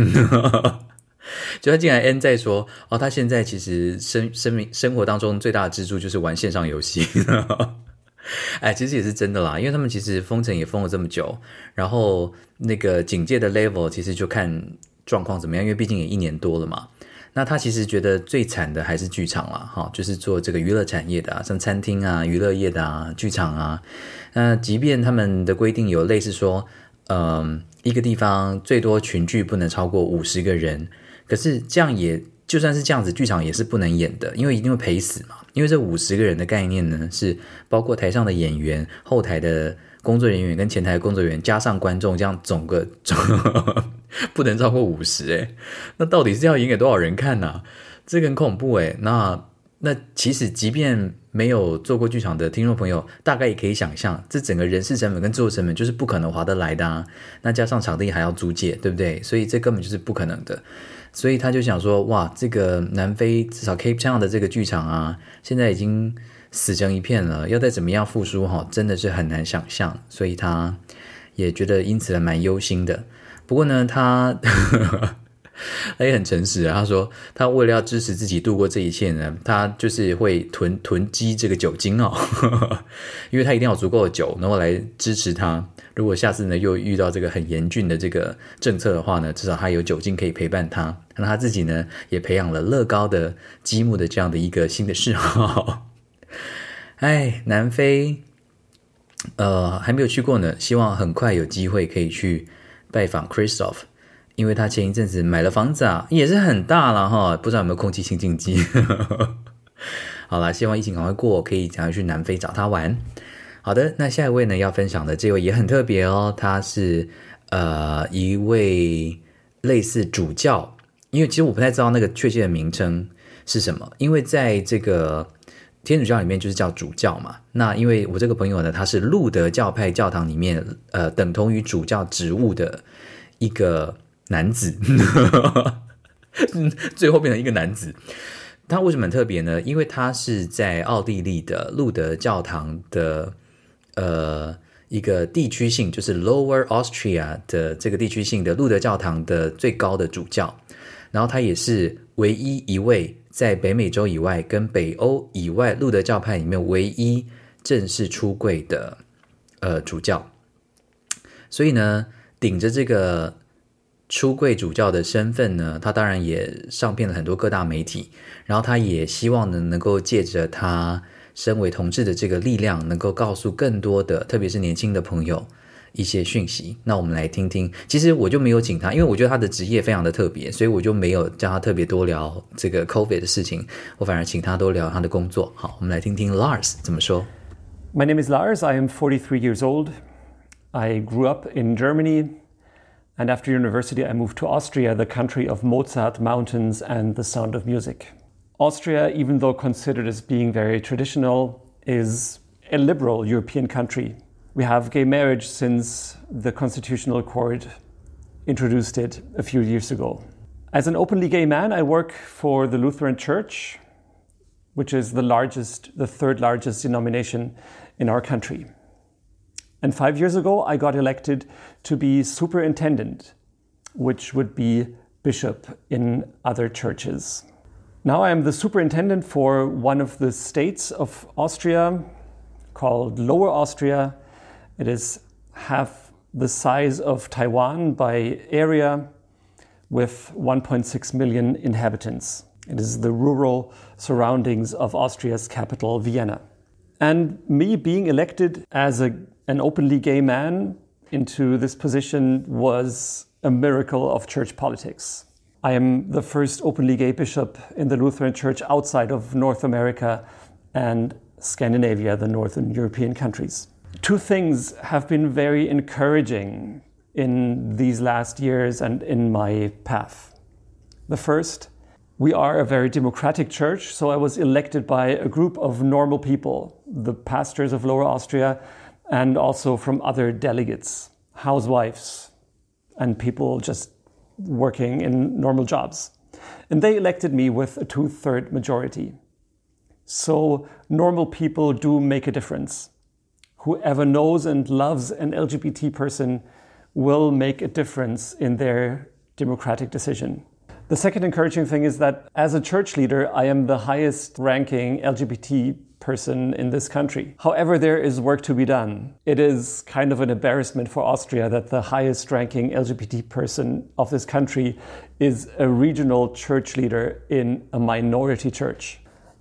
[LAUGHS] 就他竟然 n 在说，哦，他现在其实生生命生活当中最大的支柱就是玩线上游戏。[LAUGHS] 哎，其实也是真的啦，因为他们其实封城也封了这么久，然后那个警戒的 level 其实就看状况怎么样，因为毕竟也一年多了嘛。那他其实觉得最惨的还是剧场啦，哈，就是做这个娱乐产业的，像餐厅啊、娱乐业的啊、剧场啊。那即便他们的规定有类似说，嗯，一个地方最多群聚不能超过五十个人，可是这样也就算是这样子，剧场也是不能演的，因为一定会赔死嘛。因为这五十个人的概念呢，是包括台上的演员、后台的。工作人员跟前台工作人员加上观众，这样总个总 [LAUGHS] 不能超过五十诶，那到底是要演给多少人看呢、这个很恐怖诶。那那其实即便没有做过剧场的听众朋友，大概也可以想象，这整个人事成本跟制作成本就是不可能划得来的啊。那加上场地还要租借，对不对？所以这根本就是不可能的。所以他就想说，哇，这个南非至少 Cape Town 的这个剧场啊，现在已经。死成一片了，要再怎么样复苏哈，真的是很难想象，所以他也觉得因此还蛮忧心的。不过呢，他 [LAUGHS] 他 [LAUGHS] 也很诚实啊，他说他为了要支持自己度过这一切呢，他就是会囤囤积这个酒精哦，[LAUGHS] 因为他一定要有足够的酒，然后来支持他。如果下次呢又遇到这个很严峻的这个政策的话呢，至少他有酒精可以陪伴他。那他自己呢也培养了乐高的积木的这样的一个新的嗜好。[LAUGHS] 哎，南非，呃，还没有去过呢，希望很快有机会可以去拜访 Christoph 因为他前一阵子买了房子啊，也是很大了哈，不知道有没有空气清净机。[LAUGHS] 好了，希望疫情赶快过，可以赶快去南非找他玩。好的，那下一位呢，要分享的这位也很特别哦，他是呃一位类似主教，因为其实我不太知道那个确切的名称是什么，因为在这个。天主教里面就是叫主教嘛，那因为我这个朋友呢，他是路德教派教堂里面呃等同于主教职务的一个男子，[LAUGHS] 最后变成一个男子。他为什么很特别呢？因为他是在奥地利的路德教堂的呃一个地区性，就是 Lower Austria 的这个地区性的路德教堂的最高的主教，然后他也是唯一一位。在北美洲以外，跟北欧以外，路德教派里面唯一正式出柜的呃主教，所以呢，顶着这个出柜主教的身份呢，他当然也上遍了很多各大媒体，然后他也希望呢，能够借着他身为同志的这个力量，能够告诉更多的，特别是年轻的朋友。一些讯息，那我们来听听。其实我就没有请他，因为我觉得他的职业非常的特别，所以我就没有叫他特别多聊这个 COVID 的事情。我反而请他多聊他的工作。好，我们来听听 Lars 怎么说。My name is Lars. I am 43 years old. I grew up in Germany, and after university, I moved to Austria, the country of Mozart, mountains, and the sound of music. Austria, even though considered as being very traditional, is a liberal European country. We have gay marriage since the Constitutional Court introduced it a few years ago. As an openly gay man, I work for the Lutheran Church, which is the largest, the third largest denomination in our country. And five years ago, I got elected to be superintendent, which would be bishop in other churches. Now I am the superintendent for one of the states of Austria called Lower Austria it is half the size of Taiwan by area with 1.6 million inhabitants. It is the rural surroundings of Austria's capital, Vienna. And me being elected as a, an openly gay man into this position was a miracle of church politics. I am the first openly gay bishop in the Lutheran Church outside of North America and Scandinavia, the Northern European countries. Two things have been very encouraging in these last years and in my path. The first, we are a very democratic church, so I was elected by a group of normal people, the pastors of Lower Austria, and also from other delegates, housewives, and people just working in normal jobs. And they elected me with a two third majority. So normal people do make a difference. Whoever knows and loves an LGBT person will make a difference in their democratic decision. The second encouraging thing is that as a church leader, I am the highest ranking LGBT person in this country. However, there is work to be done. It is kind of an embarrassment for Austria that the highest ranking LGBT person of this country is a regional church leader in a minority church.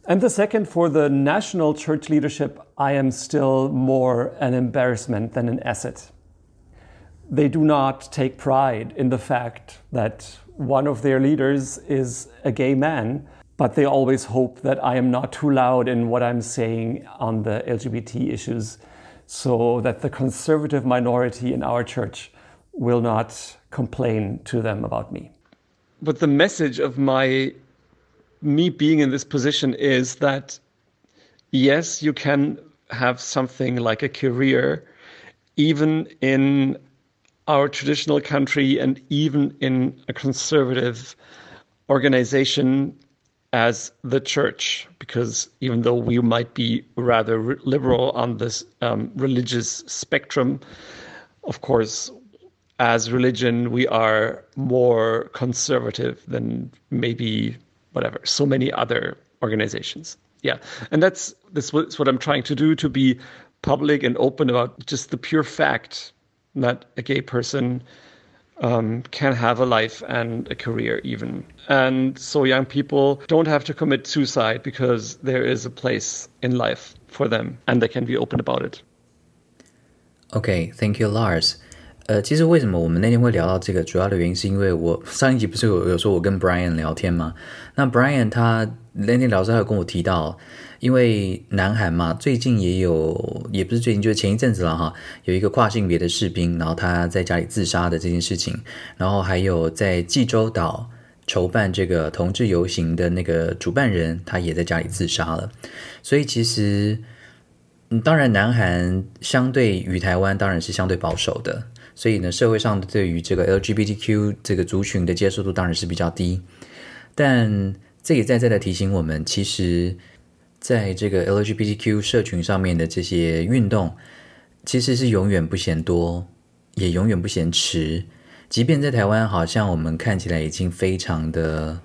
And the second, for the national church leadership, I am still more an embarrassment than an asset. They do not take pride in the fact that one of their leaders is a gay man but they always hope that I am not too loud in what I'm saying on the LGBT issues so that the conservative minority in our church will not complain to them about me. But the message of my me being in this position is that yes, you can have something like a career even in our traditional country and even in a conservative organization as the church, because even though we might be rather liberal on this um, religious spectrum, of course, as religion, we are more conservative than maybe whatever, so many other organizations. Yeah. And that's, that's what, what I'm trying to do to be public and open about just the pure fact that a gay person um, can have a life and a career even. And so young people don't have to commit suicide because there is a place in life for them and they can be open about it. Okay, thank you, Lars. 呃，其实为什么我们那天会聊到这个，主要的原因是因为我上一集不是有有说我跟 Brian 聊天吗？那 Brian 他那天聊时，他有跟我提到。 因为南韩嘛，最近也有，也不是最近，就是前一阵子了哈，有一个跨性别的士兵，然后他在家里自杀的这件事情，然后还有在济州岛筹办这个同志游行的那个主办人，他也在家里自杀了。所以其实，嗯，当然南韩相对于台湾当然是相对保守的，所以呢，社会上对于这个 LGBTQ 这个族群的接受度当然是比较低。但这也在在的提醒我们，其实。在这个 LGBTQ 社群上面的这些运动，其实是永远不嫌多，也永远不嫌迟。即便在台湾，好像我们看起来已经非常的，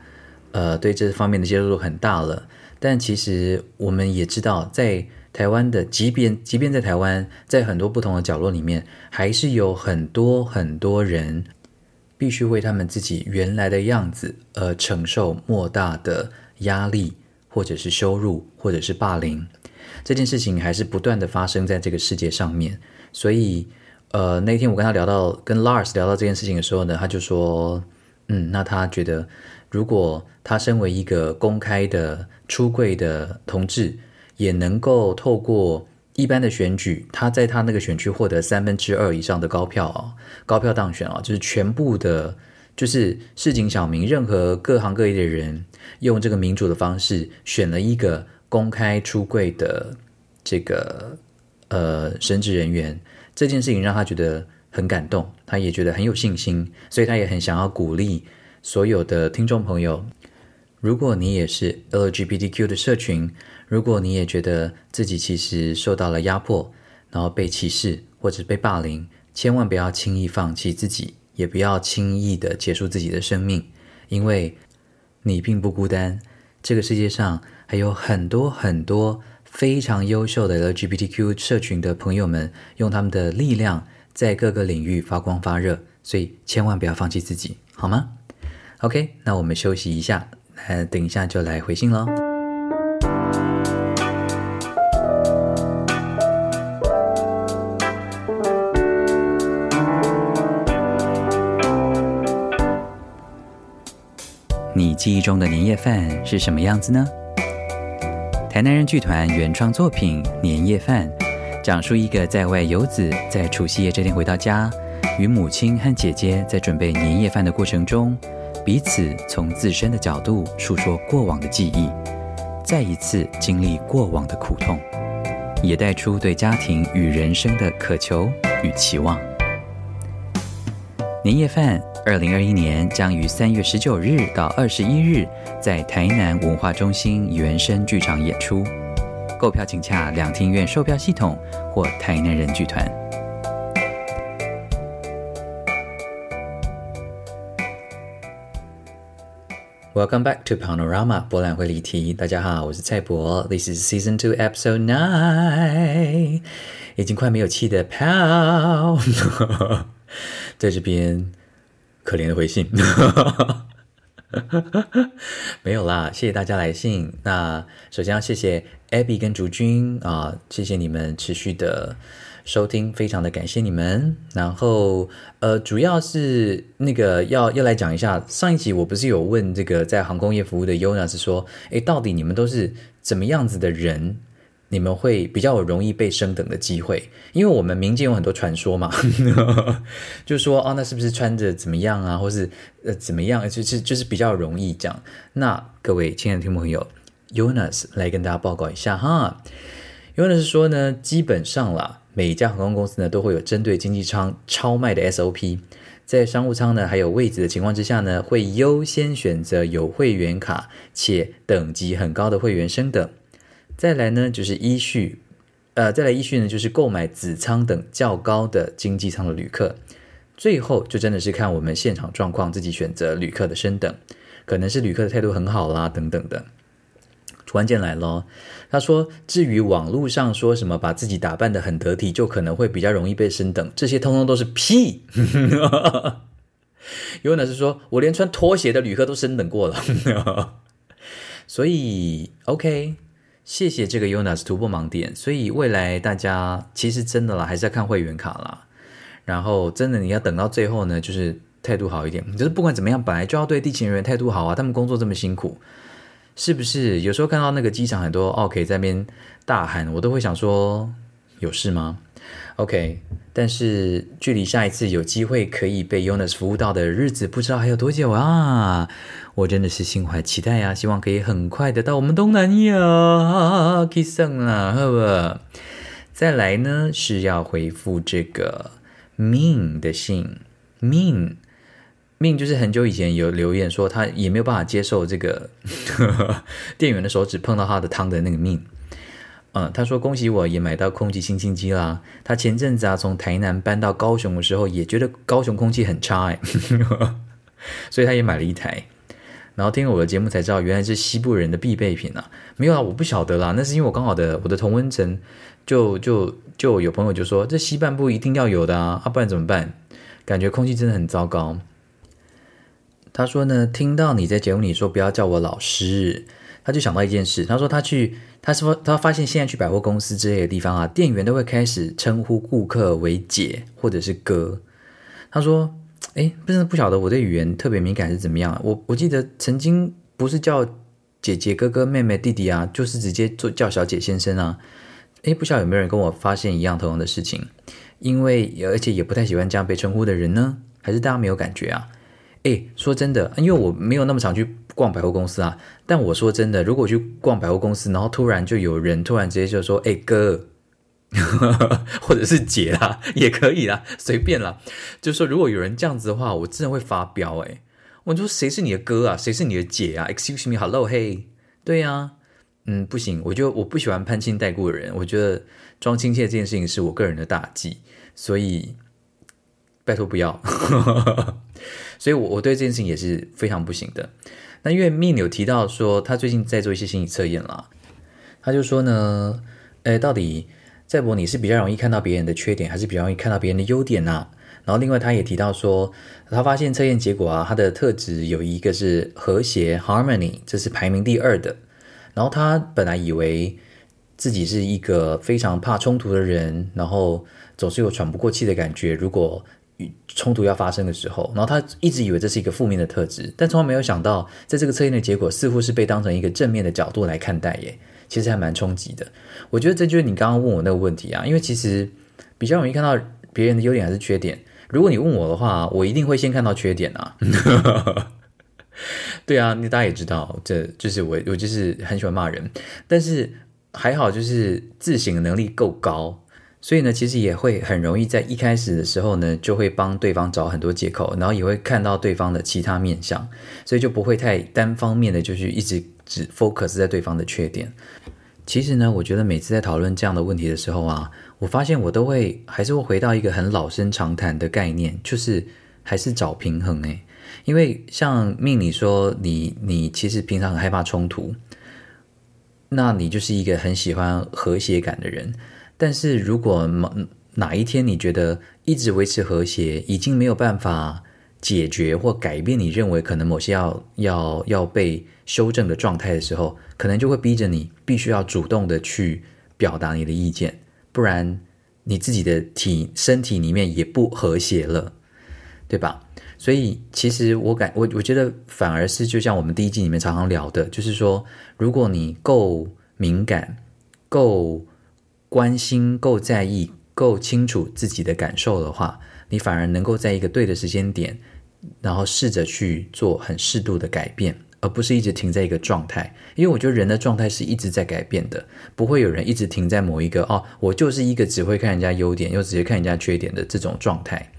呃，对这方面的接受度很大了。但其实我们也知道，在台湾的，即便即便在台湾，在很多不同的角落里面，还是有很多很多人必须为他们自己原来的样子而承受莫大的压力。或者是羞辱，或者是霸凌，这件事情还是不断的发生在这个世界上面。所以，呃，那天我跟他聊到，跟 Lars 聊到这件事情的时候呢，他就说，嗯，那他觉得，如果他身为一个公开的出柜的同志，也能够透过一般的选举，他在他那个选区获得三分之二以上的高票啊，高票当选啊，就是全部的。就是市井小民，任何各行各业的人，用这个民主的方式选了一个公开出柜的这个呃神职人员，这件事情让他觉得很感动，他也觉得很有信心，所以他也很想要鼓励所有的听众朋友，如果你也是 LGBTQ 的社群，如果你也觉得自己其实受到了压迫，然后被歧视或者被霸凌，千万不要轻易放弃自己。也不要轻易的结束自己的生命，因为你并不孤单。这个世界上还有很多很多非常优秀的 LGBTQ 社群的朋友们，用他们的力量在各个领域发光发热，所以千万不要放弃自己，好吗？OK，那我们休息一下，呃，等一下就来回信喽。记忆中的年夜饭是什么样子呢？台南人剧团原创作品《年夜饭》，讲述一个在外游子在除夕夜这天回到家，与母亲和姐姐在准备年夜饭的过程中，彼此从自身的角度述说过往的记忆，再一次经历过往的苦痛，也带出对家庭与人生的渴求与期望。年夜饭，二零二一年将于三月十九日到二十一日在台南文化中心原声剧场演出。购票请洽两厅院售票系统或台南人剧团。Welcome back to Panorama 博览会离题。大家好，我是蔡博。This is Season Two Episode Nine。已经快没有气的 Pal。[LAUGHS] 在这边，可怜的回信，[LAUGHS] 没有啦，谢谢大家来信。那首先要谢谢 Abby 跟竹君啊，谢谢你们持续的收听，非常的感谢你们。然后呃，主要是那个要要来讲一下，上一集我不是有问这个在航空业服务的 Yona 是说，诶，到底你们都是怎么样子的人？你们会比较容易被升等的机会，因为我们民间有很多传说嘛，[LAUGHS] 就说哦，那是不是穿着怎么样啊，或是呃怎么样，就是就是比较容易这样。那各位亲爱的听众朋友，Yonas 来跟大家报告一下哈。Yonas 说呢，基本上啦，每一家航空公司呢都会有针对经济舱超卖的 SOP，在商务舱呢还有位置的情况之下呢，会优先选择有会员卡且等级很高的会员升等。再来呢，就是依序，呃，再来依序呢，就是购买子舱等较高的经济舱的旅客。最后就真的是看我们现场状况，自己选择旅客的升等，可能是旅客的态度很好啦，等等的。关键来了，他说，至于网络上说什么把自己打扮得很得体，就可能会比较容易被升等，这些通通都是屁。[LAUGHS] 有可能是说我连穿拖鞋的旅客都升等过了，[LAUGHS] 所以 OK。谢谢这个 Yonas 突破盲点，所以未来大家其实真的啦，还是要看会员卡啦。然后真的你要等到最后呢，就是态度好一点。就是不管怎么样，本来就要对地勤人员态度好啊，他们工作这么辛苦，是不是？有时候看到那个机场很多 OK 在那边大喊，我都会想说，有事吗？OK，但是距离下一次有机会可以被 Yonas 服务到的日子，不知道还有多久啊！我真的是心怀期待呀，希望可以很快的到我们东南亚去送啦，好不好？再来呢是要回复这个 Min 的信，Min 命就是很久以前有留言说他也没有办法接受这个店员的手指碰到他的汤的那个 Min。嗯，他说恭喜我也买到空气清新机啦。他前阵子啊从台南搬到高雄的时候，也觉得高雄空气很差哎，所以他也买了一台。然后听了我的节目才知道，原来是西部人的必备品啊。没有啊，我不晓得啦。那是因为我刚好的我的同温层就就就有朋友就说，这西半部一定要有的啊，不然怎么办？感觉空气真的很糟糕。他说呢，听到你在节目里说不要叫我老师，他就想到一件事。他说他去。他说：“他发现现在去百货公司之类的地方啊，店员都会开始称呼顾客为姐或者是哥。”他说：“诶，不是不晓得我对语言特别敏感是怎么样？我我记得曾经不是叫姐姐、哥哥、妹妹、弟弟啊，就是直接做叫小姐、先生啊。诶，不晓得有没有人跟我发现一样同样的事情？因为而且也不太喜欢这样被称呼的人呢，还是大家没有感觉啊？诶，说真的，因为我没有那么常去。”逛百货公司啊，但我说真的，如果去逛百货公司，然后突然就有人突然直接就说：“哎哥，[LAUGHS] 或者是姐啦，也可以啦，[LAUGHS] 随便啦。”就是说，如果有人这样子的话，我真的会发飙哎！我就说谁是你的哥啊？谁是你的姐啊？Excuse me，Hello，Hey，对呀、啊，嗯，不行，我就我不喜欢攀亲带故的人，我觉得装亲切这件事情是我个人的大忌，所以拜托不要。[LAUGHS] 所以我我对这件事情也是非常不行的。那因为 Min 有提到说，他最近在做一些心理测验啦，他就说呢，诶，到底赛博，你是比较容易看到别人的缺点，还是比较容易看到别人的优点呢、然后另外他也提到说，他发现测验结果啊，他的特质有一个是和谐 （harmony），这是排名第二的。然后他本来以为自己是一个非常怕冲突的人，然后总是有喘不过气的感觉。如果冲突要发生的时候，然后他一直以为这是一个负面的特质，但从来没有想到，在这个测验的结果似乎是被当成一个正面的角度来看待耶。其实还蛮冲击的。我觉得这就是你刚刚问我那个问题啊，因为其实比较容易看到别人的优点还是缺点。如果你问我的话，我一定会先看到缺点啊。[LAUGHS] 对啊，那大家也知道，这就是我，我就是很喜欢骂人，但是还好，就是自省能力够高，所以呢，其实也会很容易在一开始的时候呢，就会帮对方找很多借口，然后也会看到对方的其他面相，所以就不会太单方面的，就是一直只 focus 在对方的缺点。其实呢，我觉得每次在讨论这样的问题的时候啊，我发现我都会还是会回到一个很老生常谈的概念，就是还是找平衡诶。因为像命你说你你其实平常很害怕冲突，那你就是一个很喜欢和谐感的人。但是如果哪哪一天你觉得一直维持和谐已经没有办法解决或改变你认为可能某些要要要被修正的状态的时候，可能就会逼着你必须要主动的去表达你的意见，不然你自己的体身体里面也不和谐了，对吧？所以，其实我感我我觉得反而是就像我们第一季里面常常聊的，就是说，如果你够敏感、够关心、够在意、够清楚自己的感受的话，你反而能够在一个对的时间点，然后试着去做很适度的改变，而不是一直停在一个状态。因为我觉得人的状态是一直在改变的，不会有人一直停在某一个哦，我就是一个只会看人家优点又只会看人家缺点的这种状态。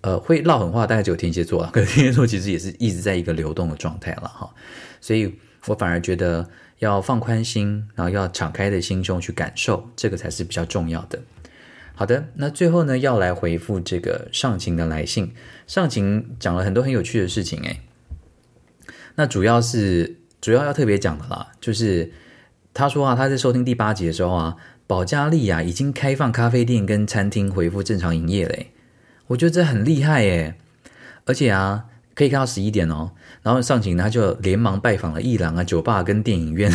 呃，会唠狠话大概只有天蝎座了，[LAUGHS] 可是天蝎座其实也是一直在一个流动的状态了哈，所以我反而觉得要放宽心，然后要敞开的心胸去感受，这个才是比较重要的。好的，那最后呢，要来回复这个上晴的来信，上晴讲了很多很有趣的事情诶，那主要是主要要特别讲的啦，就是他说啊，他在收听第八集的时候啊，保加利亚已经开放咖啡店跟餐厅恢复正常营业嘞。我觉得这很厉害耶，而且啊，可以看到十一点哦。然后上晴他就连忙拜访了艺廊啊、酒吧跟电影院。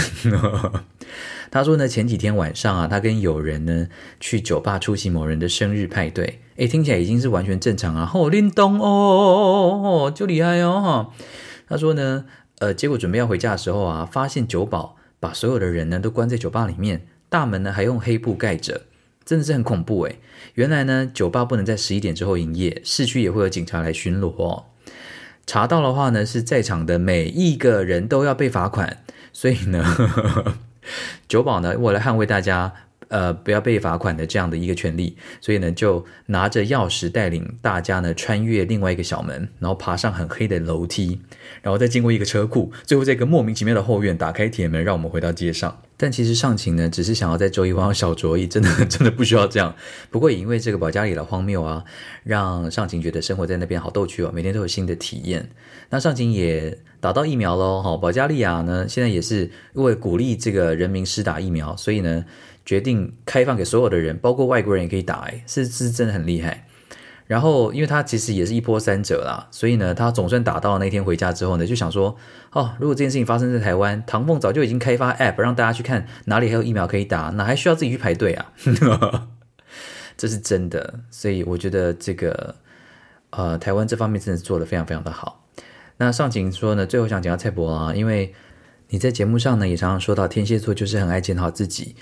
[LAUGHS] 他说呢，前几天晚上啊，他跟友人呢去酒吧出席某人的生日派对，诶，听起来已经是完全正常啊。好灵动哦，哦，就厉害哦。他说呢，呃，结果准备要回家的时候啊，发现酒保把所有的人呢都关在酒吧里面，大门呢还用黑布盖着。真的是很恐怖诶，原来呢，酒吧不能在十一点之后营业，市区也会有警察来巡逻哦。查到的话呢，是在场的每一个人都要被罚款。所以呢，呵 [LAUGHS] 呵酒保呢，为了捍卫大家呃不要被罚款的这样的一个权利，所以呢，就拿着钥匙带领大家呢穿越另外一个小门，然后爬上很黑的楼梯，然后再经过一个车库，最后在一个莫名其妙的后院打开铁门，让我们回到街上。但其实上晴呢，只是想要在周一玩玩小酌而已，真的 [LAUGHS] 真的不需要这样。不过也因为这个保加利亚的荒谬啊，让上晴觉得生活在那边好逗趣哦，每天都有新的体验。那上晴也打到疫苗喽，哈，保加利亚呢现在也是因为鼓励这个人民施打疫苗，所以呢决定开放给所有的人，包括外国人也可以打，哎，是是真的很厉害。然后，因为他其实也是一波三折啦，所以呢，他总算打到那天回家之后呢，就想说，哦，如果这件事情发生在台湾，唐凤早就已经开发 App 让大家去看哪里还有疫苗可以打，哪还需要自己去排队啊？[LAUGHS] 这是真的，所以我觉得这个呃，台湾这方面真的是做得非常非常的好。那上晴说呢，最后想讲到蔡伯啊，因为你在节目上呢也常常说到天蝎座就是很爱检讨自己，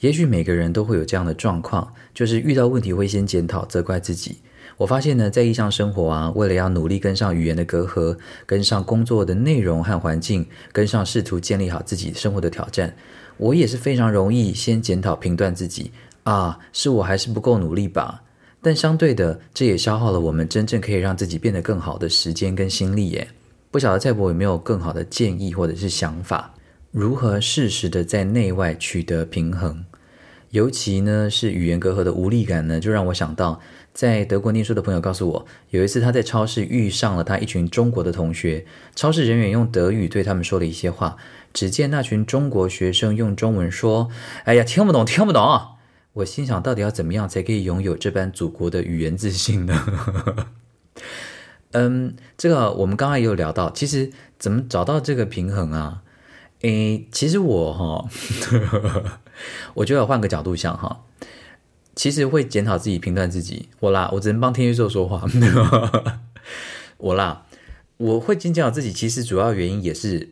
也许每个人都会有这样的状况，就是遇到问题会先检讨责怪自己。我发现呢，在异乡生活啊，为了要努力跟上语言的隔阂，跟上工作的内容和环境，跟上试图建立好自己生活的挑战，我也是非常容易先检讨评断自己啊，是我还是不够努力吧？但相对的，这也消耗了我们真正可以让自己变得更好的时间跟心力耶。不晓得蔡博有没有更好的建议或者是想法，如何适时的在内外取得平衡？尤其呢，是语言隔阂的无力感呢，就让我想到。在德国念书的朋友告诉我，有一次他在超市遇上了他一群中国的同学，超市人员用德语对他们说了一些话。只见那群中国学生用中文说：“哎呀，听不懂，听不懂。”我心想，到底要怎么样才可以拥有这般祖国的语言自信呢？[LAUGHS] 嗯，这个我们刚刚也有聊到，其实怎么找到这个平衡啊？诶，其实我哈，[LAUGHS] 我觉得换个角度想哈，其实会检讨自己、评断自己。我啦，我只能帮天蝎座说话。[LAUGHS] 我啦，我会检讨自己，其实主要原因也是。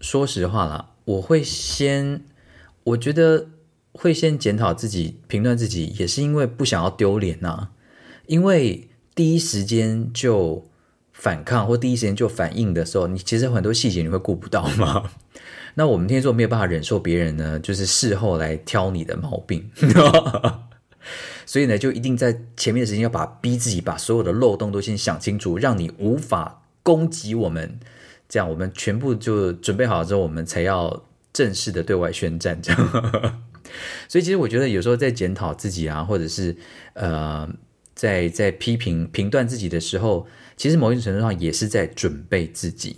说实话啦，我会先，我觉得会先检讨自己、评断自己，也是因为不想要丢脸呐。因为第一时间就反抗或第一时间就反应的时候，你其实很多细节你会顾不到吗。[LAUGHS] 那我们天蝎座没有办法忍受别人呢，就是事后来挑你的毛病，[LAUGHS] 所以呢，就一定在前面的时间要把逼自己把所有的漏洞都先想清楚，让你无法攻击我们。这样，我们全部就准备好之后，我们才要正式的对外宣战。这样，[LAUGHS] 所以其实我觉得有时候在检讨自己啊，或者是呃，在在批评评断自己的时候，其实某一种程度上也是在准备自己，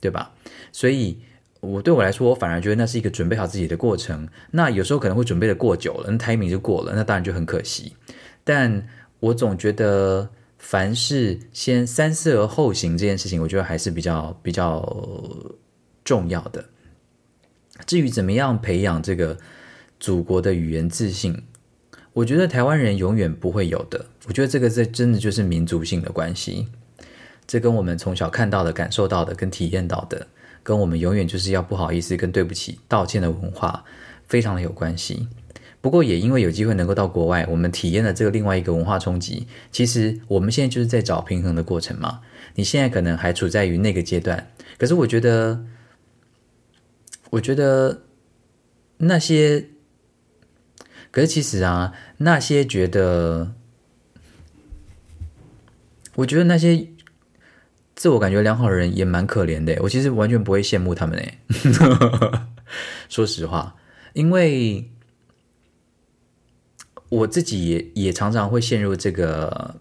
对吧？所以，我对我来说，我反而觉得那是一个准备好自己的过程。那有时候可能会准备的过久了，那 timing 就过了，那当然就很可惜。但我总觉得。凡事先三思而后行这件事情，我觉得还是比较比较重要的。至于怎么样培养这个祖国的语言自信，我觉得台湾人永远不会有的。我觉得这个这真的就是民族性的关系，这跟我们从小看到的、感受到的、跟体验到的，跟我们永远就是要不好意思、跟对不起、道歉的文化，非常的有关系。不过也因为有机会能够到国外，我们体验了这个另外一个文化冲击。其实我们现在就是在找平衡的过程嘛。你现在可能还处在于那个阶段，可是我觉得，我觉得那些，可是其实啊，那些觉得，我觉得那些自我感觉良好的人也蛮可怜的。我其实完全不会羡慕他们诶，[LAUGHS] 说实话，因为。我自己也也常常会陷入这个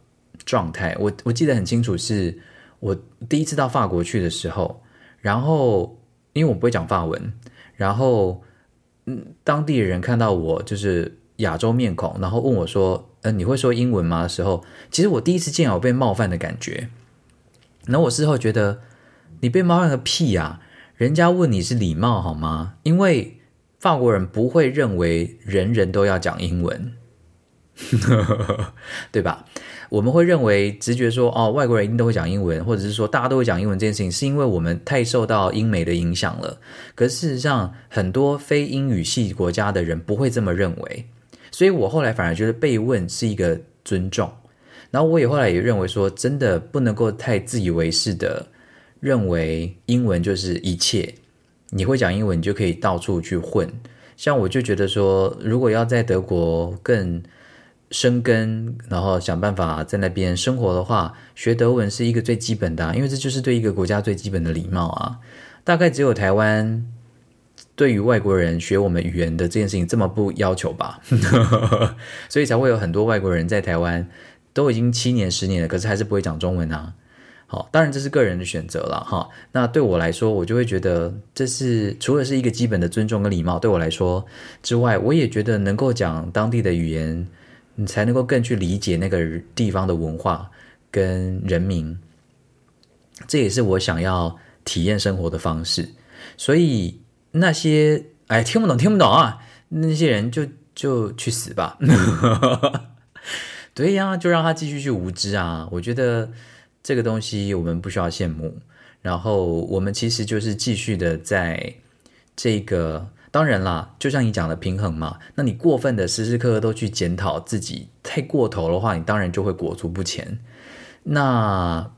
状态。我我记得很清楚，是我第一次到法国去的时候，然后因为我不会讲法文，然后嗯，当地的人看到我就是亚洲面孔，然后问我说：“嗯、呃，你会说英文吗？”的时候，其实我第一次见有被冒犯的感觉。然后我事后觉得，你被冒犯个屁呀！人家问你是礼貌好吗？因为法国人不会认为人人都要讲英文。[LAUGHS] 对吧？我们会认为直觉说，哦，外国人一定都会讲英文，或者是说大家都会讲英文这件事情，是因为我们太受到英美的影响了。可事实上，很多非英语系国家的人不会这么认为。所以我后来反而觉得被问是一个尊重。然后我也后来也认为说，真的不能够太自以为是的认为英文就是一切。你会讲英文，你就可以到处去混。像我就觉得说，如果要在德国更生根，然后想办法在那边生活的话，学德文是一个最基本的啊，因为这就是对一个国家最基本的礼貌啊。大概只有台湾对于外国人学我们语言的这件事情这么不要求吧，[LAUGHS] 所以才会有很多外国人在台湾都已经七年十年了，可是还是不会讲中文啊。好，当然这是个人的选择了哈。那对我来说，我就会觉得这是除了是一个基本的尊重跟礼貌，对我来说之外，我也觉得能够讲当地的语言。你才能够更去理解那个地方的文化跟人民，这也是我想要体验生活的方式。所以那些哎听不懂听不懂啊，那些人就就去死吧。[LAUGHS] 对呀，就让他继续去无知啊。我觉得这个东西我们不需要羡慕，然后我们其实就是继续的在这个。当然啦，就像你讲的平衡嘛，那你过分的时时刻刻都去检讨自己，太过头的话，你当然就会裹足不前。那，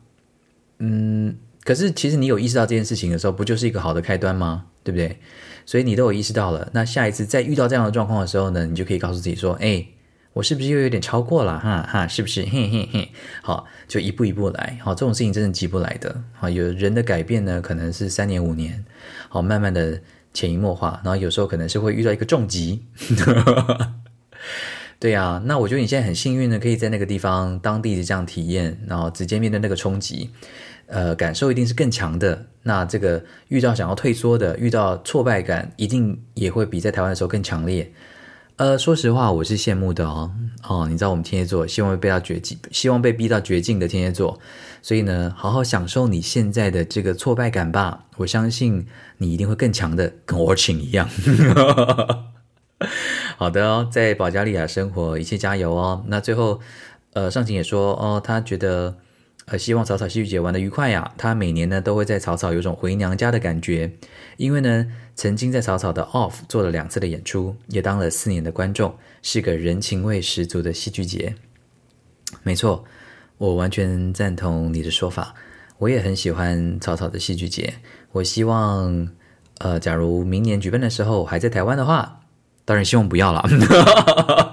嗯，可是其实你有意识到这件事情的时候，不就是一个好的开端吗？对不对？所以你都有意识到了，那下一次再遇到这样的状况的时候呢，你就可以告诉自己说：“哎，我是不是又有点超过了？哈哈，是不是？嘿嘿嘿，好，就一步一步来。好，这种事情真的急不来的。好，有人的改变呢，可能是三年五年，好，慢慢的。潜移默化，然后有时候可能是会遇到一个重击，[LAUGHS] 对啊，那我觉得你现在很幸运的，可以在那个地方当地的这样体验，然后直接面对那个冲击，呃，感受一定是更强的。那这个遇到想要退缩的，遇到挫败感，一定也会比在台湾的时候更强烈。呃，说实话，我是羡慕的哦。哦，你知道我们天蝎座希望被到绝境，希望被逼到绝境的天蝎座，所以呢，好好享受你现在的这个挫败感吧。我相信你一定会更强的，跟我请一样。[LAUGHS] 好的哦，在保加利亚生活，一切加油哦。那最后，呃，尚晴也说哦，他觉得。呃，希望草草戏剧节玩得愉快呀！他每年呢都会在草草有种回娘家的感觉，因为呢曾经在草草的 Off 做了两次的演出，也当了四年的观众，是个人情味十足的戏剧节。没错，我完全赞同你的说法，我也很喜欢草草的戏剧节。我希望，呃，假如明年举办的时候还在台湾的话，当然希望不要了。[LAUGHS]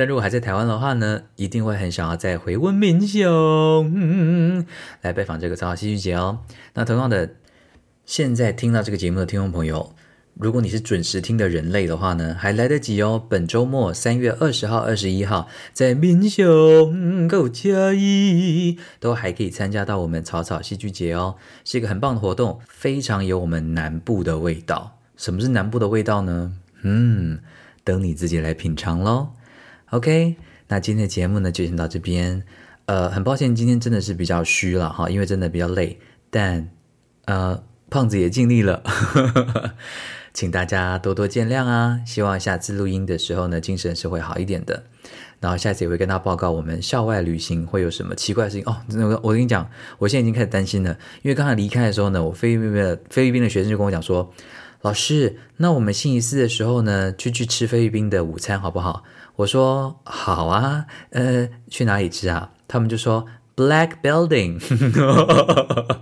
但如果还在台湾的话呢，一定会很想要再回温民雄来拜访这个草草戏剧节哦。那同样的，现在听到这个节目的听众朋友，如果你是准时听的人类的话呢，还来得及哦。本周末三月二十号、二十一号，在民雄够嘉义都还可以参加到我们草草戏剧节哦，是一个很棒的活动，非常有我们南部的味道。什么是南部的味道呢？嗯，等你自己来品尝喽。OK，那今天的节目呢就先到这边。呃，很抱歉今天真的是比较虚了哈，因为真的比较累。但呃，胖子也尽力了，[LAUGHS] 请大家多多见谅啊。希望下次录音的时候呢，精神是会好一点的。然后下次也会跟大家报告我们校外旅行会有什么奇怪的事情哦。那个，我跟你讲，我现在已经开始担心了，因为刚才离开的时候呢，我菲律宾的菲律宾的学生就跟我讲说，老师，那我们星期四的时候呢，去去吃菲律宾的午餐好不好？我说好啊，呃，去哪里吃啊？他们就说 Black Building，[LAUGHS]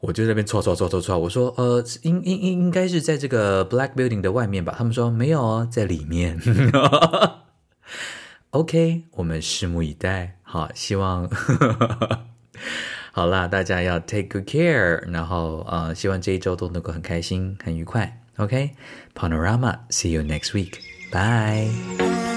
我就在那边戳戳戳戳戳。我说呃，应应应应该是在这个 Black Building 的外面吧？他们说没有哦，在里面。OK，我们拭目以待。好，希望好啦，大家要 take good care，然后呃，希望这一周都能够很开心、很愉快。OK，Panorama，see you next week，bye。